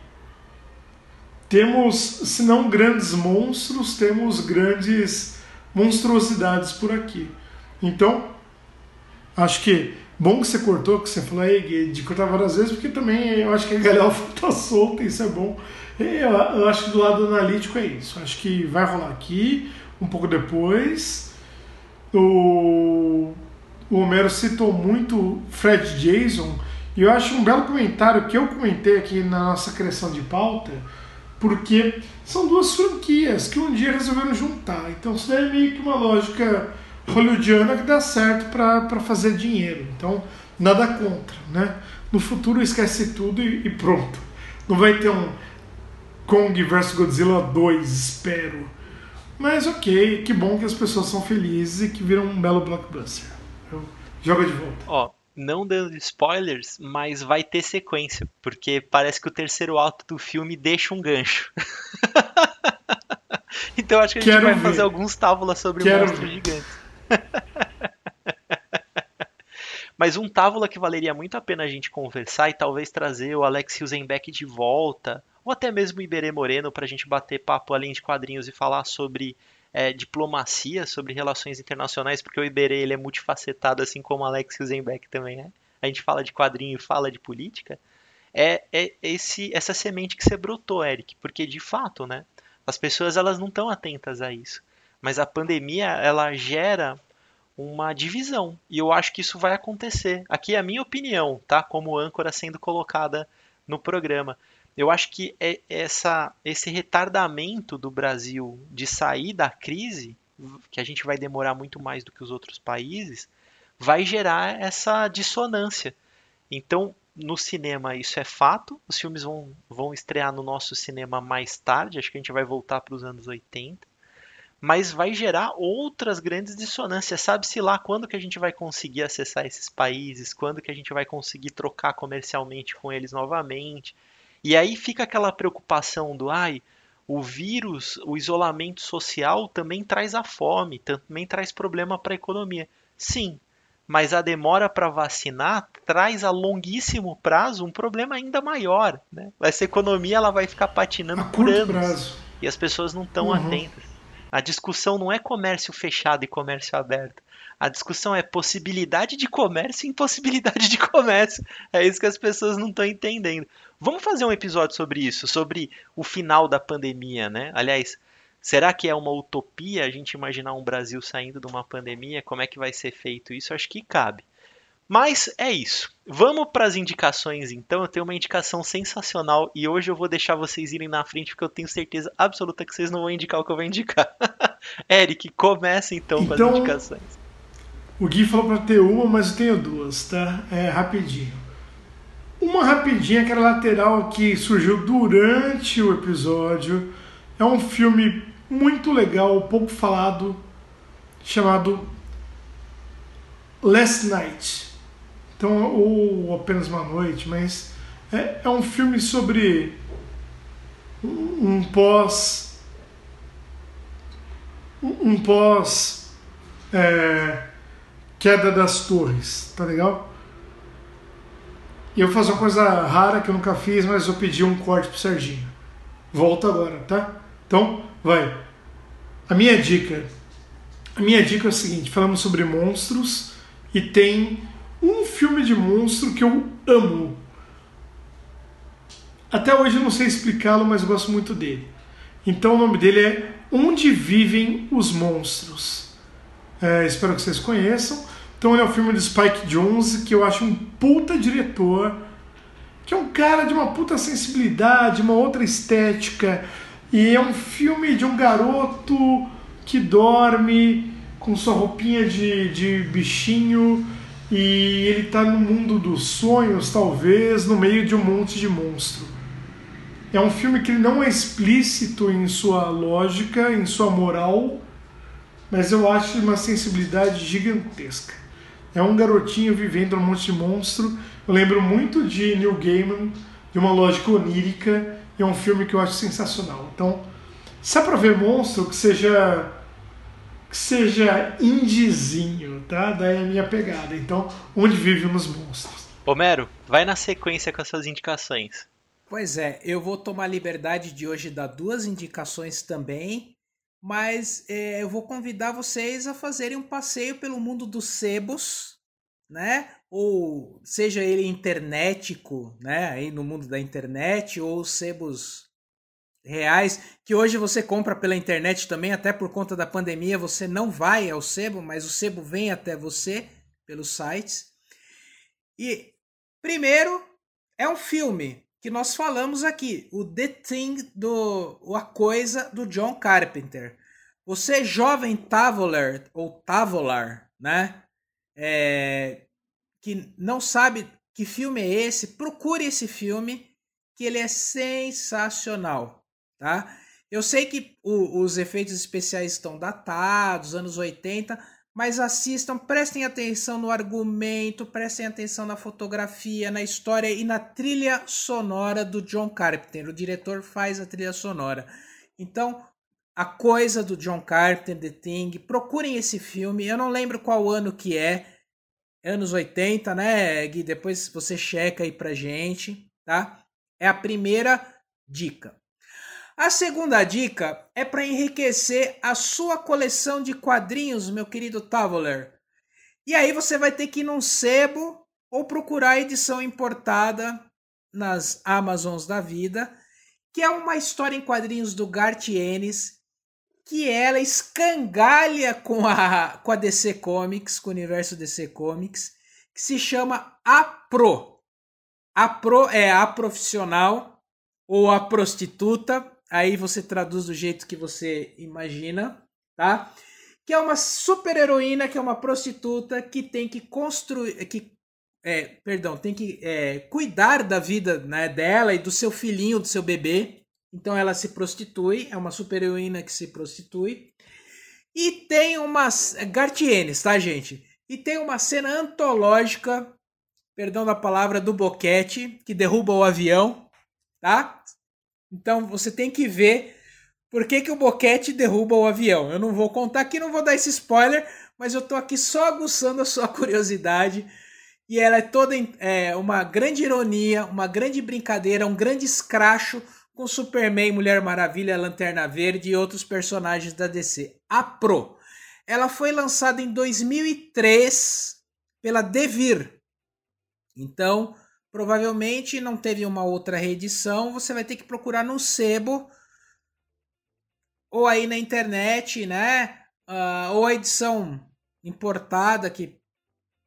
temos, se não grandes monstros, temos grandes monstruosidades por aqui. Então, acho que bom que você cortou, que você falou aí de cortar várias vezes, porque também eu acho que a galhofa tá solta, isso é bom. Eu, eu acho que do lado analítico é isso. Acho que vai rolar aqui, um pouco depois. O, o Homero citou muito Fred Jason, e eu acho um belo comentário que eu comentei aqui na nossa criação de pauta, porque são duas franquias que um dia resolveram juntar. Então isso daí é meio que uma lógica hollywoodiana que dá certo para fazer dinheiro. Então, nada contra, né? No futuro esquece tudo e, e pronto. Não vai ter um Kong vs Godzilla 2, espero. Mas ok, que bom que as pessoas são felizes e que viram um belo blockbuster. Joga de volta. Ó, não dando spoilers, mas vai ter sequência, porque parece que o terceiro ato do filme deixa um gancho. então acho que a gente Quero vai ver. fazer alguns tábulas sobre Quero monstros ver. gigantes. Mas um Távola que valeria muito a pena a gente conversar e talvez trazer o Alex Hilsenbeck de volta, ou até mesmo o Iberê Moreno para a gente bater papo além de quadrinhos e falar sobre é, diplomacia, sobre relações internacionais, porque o Iberê ele é multifacetado, assim como Alex Hilsenbeck também é. A gente fala de quadrinho e fala de política. É, é esse, essa semente que você brotou, Eric, porque de fato, né? As pessoas elas não estão atentas a isso. Mas a pandemia ela gera uma divisão e eu acho que isso vai acontecer. Aqui é a minha opinião, tá? Como âncora sendo colocada no programa. Eu acho que é essa, esse retardamento do Brasil de sair da crise, que a gente vai demorar muito mais do que os outros países, vai gerar essa dissonância. Então, no cinema isso é fato. Os filmes vão, vão estrear no nosso cinema mais tarde, acho que a gente vai voltar para os anos 80. Mas vai gerar outras grandes dissonâncias. Sabe-se lá quando que a gente vai conseguir acessar esses países, quando que a gente vai conseguir trocar comercialmente com eles novamente. E aí fica aquela preocupação do ai, o vírus, o isolamento social também traz a fome, também traz problema para a economia. Sim, mas a demora para vacinar traz a longuíssimo prazo um problema ainda maior. Né? Essa economia ela vai ficar patinando a por anos prazo. e as pessoas não estão uhum. atentas. A discussão não é comércio fechado e comércio aberto. A discussão é possibilidade de comércio e impossibilidade de comércio. É isso que as pessoas não estão entendendo. Vamos fazer um episódio sobre isso, sobre o final da pandemia, né? Aliás, Será que é uma utopia a gente imaginar um Brasil saindo de uma pandemia? Como é que vai ser feito isso? Acho que cabe. Mas é isso. Vamos para as indicações então. Eu tenho uma indicação sensacional e hoje eu vou deixar vocês irem na frente porque eu tenho certeza absoluta que vocês não vão indicar o que eu vou indicar. Eric, começa então, então com as então, indicações. O Gui falou para ter uma, mas eu tenho duas, tá? É rapidinho. Uma rapidinha que era lateral que surgiu durante o episódio. É um filme muito legal, pouco falado, chamado Last Night. Então, ou apenas uma noite, mas é, é um filme sobre um pós um pós é, queda das torres, tá legal? E eu vou fazer uma coisa rara que eu nunca fiz, mas eu pedi um corte pro Serginho. Volta agora, tá? Então, vai. A minha dica. A minha dica é o seguinte: falamos sobre monstros e tem um filme de monstro que eu amo. Até hoje eu não sei explicá-lo, mas gosto muito dele. Então o nome dele é Onde Vivem os Monstros. É, espero que vocês conheçam. Então ele é um filme de Spike Jonze, que eu acho um puta diretor, que é um cara de uma puta sensibilidade, uma outra estética, e é um filme de um garoto que dorme com sua roupinha de, de bichinho e ele está no mundo dos sonhos, talvez, no meio de um monte de monstro. É um filme que não é explícito em sua lógica, em sua moral, mas eu acho uma sensibilidade gigantesca. É um garotinho vivendo num monte de monstro. Eu lembro muito de Neil Gaiman, de uma lógica onírica, e é um filme que eu acho sensacional. Então, se é pra ver monstro, que seja que seja indizinho, tá? Daí é a minha pegada. Então, onde vivem os monstros? Homero, vai na sequência com as suas indicações. Pois é, eu vou tomar a liberdade de hoje dar duas indicações também, mas é, eu vou convidar vocês a fazerem um passeio pelo mundo dos sebos, né? Ou seja ele internetico, né? Aí no mundo da internet, ou sebos reais, que hoje você compra pela internet também, até por conta da pandemia, você não vai ao sebo, mas o sebo vem até você pelos sites. E primeiro é um filme que nós falamos aqui, o The Thing do A Coisa do John Carpenter. Você jovem Tavoler ou Tavolar, né? É, que não sabe que filme é esse, procure esse filme que ele é sensacional tá? Eu sei que o, os efeitos especiais estão datados, anos 80, mas assistam, prestem atenção no argumento, prestem atenção na fotografia, na história e na trilha sonora do John Carpenter. O diretor faz a trilha sonora. Então, a coisa do John Carpenter, The Thing, procurem esse filme. Eu não lembro qual ano que é. anos 80, né, Gui? Depois você checa aí pra gente, tá? É a primeira dica. A segunda dica é para enriquecer a sua coleção de quadrinhos, meu querido Tavoler. E aí você vai ter que ir num sebo ou procurar a edição importada nas Amazons da vida, que é uma história em quadrinhos do Garth Ennis, que ela escangalha com a, com a DC Comics, com o universo DC Comics, que se chama A Pro. A Pro é a profissional ou a prostituta, aí você traduz do jeito que você imagina, tá? Que é uma super heroína, que é uma prostituta que tem que construir, que é, perdão, tem que é, cuidar da vida né, dela e do seu filhinho, do seu bebê. Então ela se prostitui, é uma super heroína que se prostitui. E tem umas. É, Gartienes, tá, gente? E tem uma cena antológica, perdão da palavra, do boquete, que derruba o avião, tá? Então você tem que ver por que, que o boquete derruba o avião. Eu não vou contar aqui, não vou dar esse spoiler, mas eu tô aqui só aguçando a sua curiosidade e ela é toda é, uma grande ironia, uma grande brincadeira, um grande escracho com Superman, Mulher Maravilha, Lanterna Verde e outros personagens da DC. A Pro. Ela foi lançada em 2003 pela Devir. Então, provavelmente não teve uma outra reedição. Você vai ter que procurar no sebo ou aí na internet, né? Uh, ou a edição importada que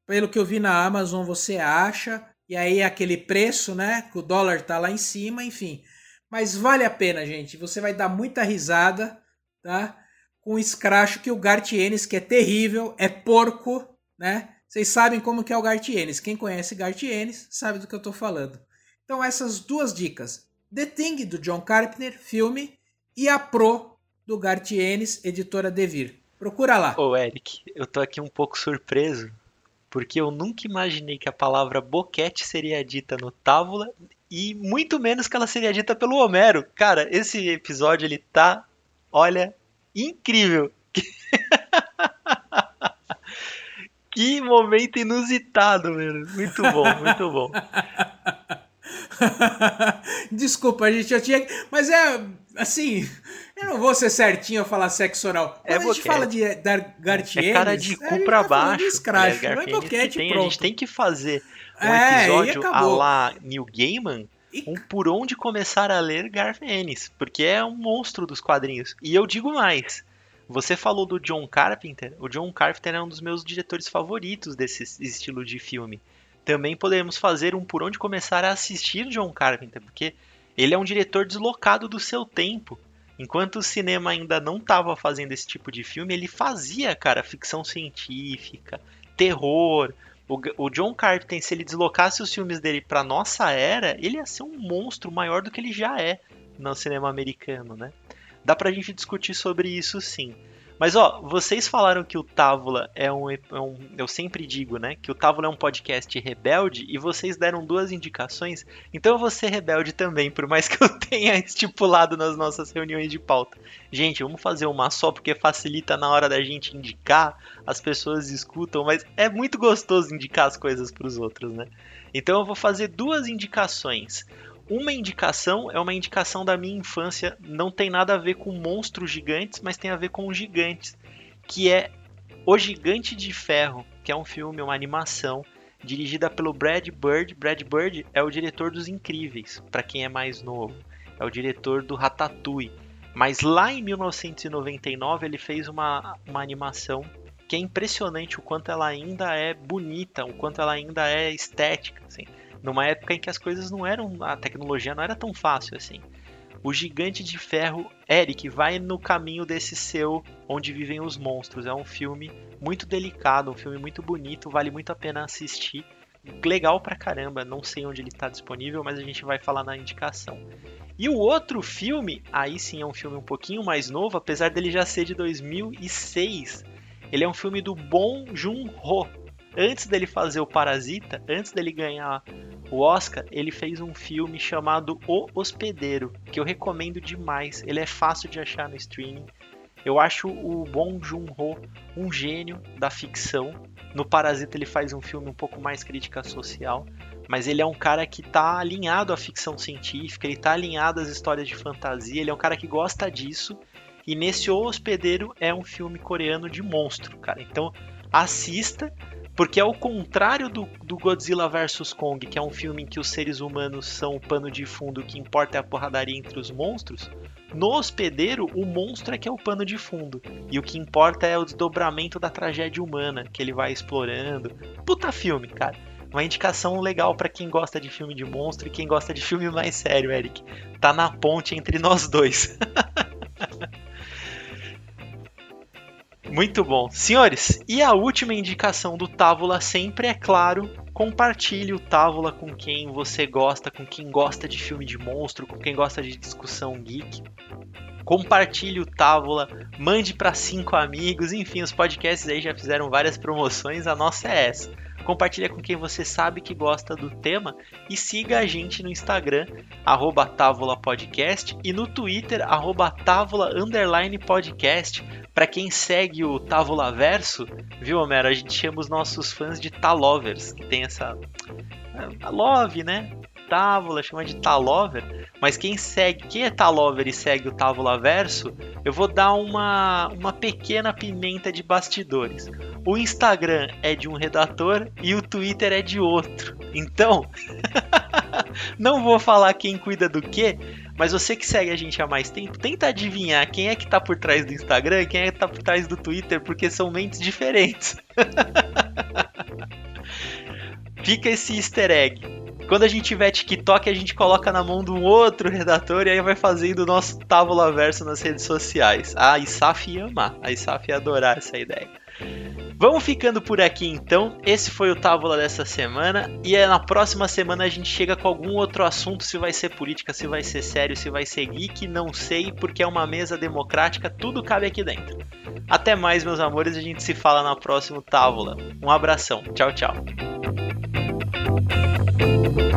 pelo que eu vi na Amazon, você acha. E aí aquele preço, né? Que o dólar tá lá em cima, enfim. Mas vale a pena, gente. Você vai dar muita risada, tá? Com o escracho que o Gartienes, que é terrível, é porco, né? Vocês sabem como que é o Gartienes. Quem conhece Gartienes sabe do que eu tô falando. Então essas duas dicas. The Thing, do John Carpenter, filme, e a Pro, do Gartienes, editora Devir. Procura lá. Ô, Eric, eu tô aqui um pouco surpreso porque eu nunca imaginei que a palavra boquete seria dita no Távola e muito menos que ela seria dita pelo Homero. Cara, esse episódio ele tá, olha, incrível. que momento inusitado, mano. Muito bom, muito bom. Desculpa, gente, eu tinha. Mas é assim. Eu não vou ser certinho a falar sexo oral. É Quando a gente fala de dar Gartienes, é cara de cu pra tá baixo. Escracho, é, não é boquete, tem, pronto. A gente tem que fazer um É, episódio a lá Neil Gaiman, E- um por onde começar a ler Garth Ennis, porque é um monstro dos quadrinhos. E eu digo mais, você falou do John Carpenter, o John Carpenter é um dos meus diretores favoritos desse estilo de filme. Também podemos fazer um por onde começar a assistir John Carpenter, porque ele é um diretor deslocado do seu tempo. Enquanto o cinema ainda não estava fazendo esse tipo de filme, ele fazia, cara, ficção científica, terror. O, o John Carpenter, se ele deslocasse os filmes dele pra nossa era, ele ia ser um monstro maior do que ele já é no cinema americano, né? Dá pra gente discutir sobre isso sim. Mas ó, vocês falaram que o Távola é um, é um- Eu sempre digo, né? Que o Távola é um podcast rebelde e vocês deram duas indicações. Então eu vou ser rebelde também, por mais que eu tenha estipulado nas nossas reuniões de pauta. Gente, vamos fazer uma só porque facilita na hora da gente indicar, as pessoas escutam, mas é muito gostoso indicar as coisas pros outros, né? Então eu vou fazer duas indicações. Uma indicação é uma indicação da minha infância, não tem nada a ver com monstros gigantes, mas tem a ver com gigantes, que é O Gigante de Ferro, que é um filme, uma animação dirigida pelo Brad Bird. Brad Bird é o diretor dos Incríveis, para quem é mais novo. É o diretor do Ratatouille. Mas lá em 1999 ele fez uma, uma animação que é impressionante o quanto ela ainda é bonita, o quanto ela ainda é estética, assim. Numa época em que as coisas não eram, a tecnologia não era tão fácil assim. O Gigante de Ferro, Eric, vai no caminho desse seu Onde Vivem os Monstros. É um filme muito delicado, um filme muito bonito, vale muito a pena assistir. Legal pra caramba, não sei onde ele está disponível, mas a gente vai falar na indicação. E o outro filme, aí sim é um filme um pouquinho mais novo, apesar dele já ser de 2006. Ele é um filme do Bong Joon-ho. Antes dele fazer o Parasita, antes dele ganhar o Oscar, ele fez um filme chamado O Hospedeiro, que eu recomendo demais. Ele é fácil de achar no streaming. Eu acho o Bong Joon-ho um gênio da ficção. No Parasita ele faz um filme um pouco mais crítica social, mas ele é um cara que tá alinhado à ficção científica, ele tá alinhado às histórias de fantasia, ele é um cara que gosta disso. E nesse O Hospedeiro é um filme coreano de monstro, cara. Então assista, porque é o contrário do, do Godzilla vs Kong, que é um filme em que os seres humanos são o pano de fundo, o que importa é a porradaria entre os monstros. No hospedeiro, o monstro é que é o pano de fundo. E o que importa é o desdobramento da tragédia humana que ele vai explorando. Puta filme, cara. Uma indicação legal para quem gosta de filme de monstro e quem gosta de filme mais sério, Eric. Tá na ponte entre nós dois. Muito bom. Senhores, e a última indicação do Távola sempre é claro, compartilhe o Távola com quem você gosta, com quem gosta de filme de monstro, com quem gosta de discussão geek. Compartilhe o Távola, mande para cinco amigos, enfim, os podcasts aí já fizeram várias promoções, a nossa é essa compartilha com quem você sabe que gosta do tema e siga a gente no Instagram, arroba Távola Podcast e no Twitter, arroba Távola Podcast. Para quem segue o Távola Verso, viu, Homero? A gente chama os nossos fãs de Talovers, que tem essa. A love, né? Távola, chama de Talover, mas quem segue, quem é Talover e segue o Távola Verso, eu vou dar uma, uma pequena pimenta de bastidores. O Instagram é de um redator e o Twitter é de outro. Então, não vou falar quem cuida do que, mas você que segue a gente há mais tempo, tenta adivinhar quem é que tá por trás do Instagram e quem é que tá por trás do Twitter, porque são mentes diferentes. Fica esse easter egg. Quando a gente tiver TikTok, a gente coloca na mão de um outro redator e aí vai fazendo o nosso tábula verso nas redes sociais. A Isaf ia amar, a Isaf ia adorar essa ideia. Vamos ficando por aqui então. Esse foi o Távola dessa semana. E na próxima semana a gente chega com algum outro assunto. Se vai ser política, se vai ser sério, se vai ser geek, não sei, porque é uma mesa democrática, tudo cabe aqui dentro. Até mais, meus amores. A gente se fala na próxima Távola. Um abração. Tchau, tchau. Thank you.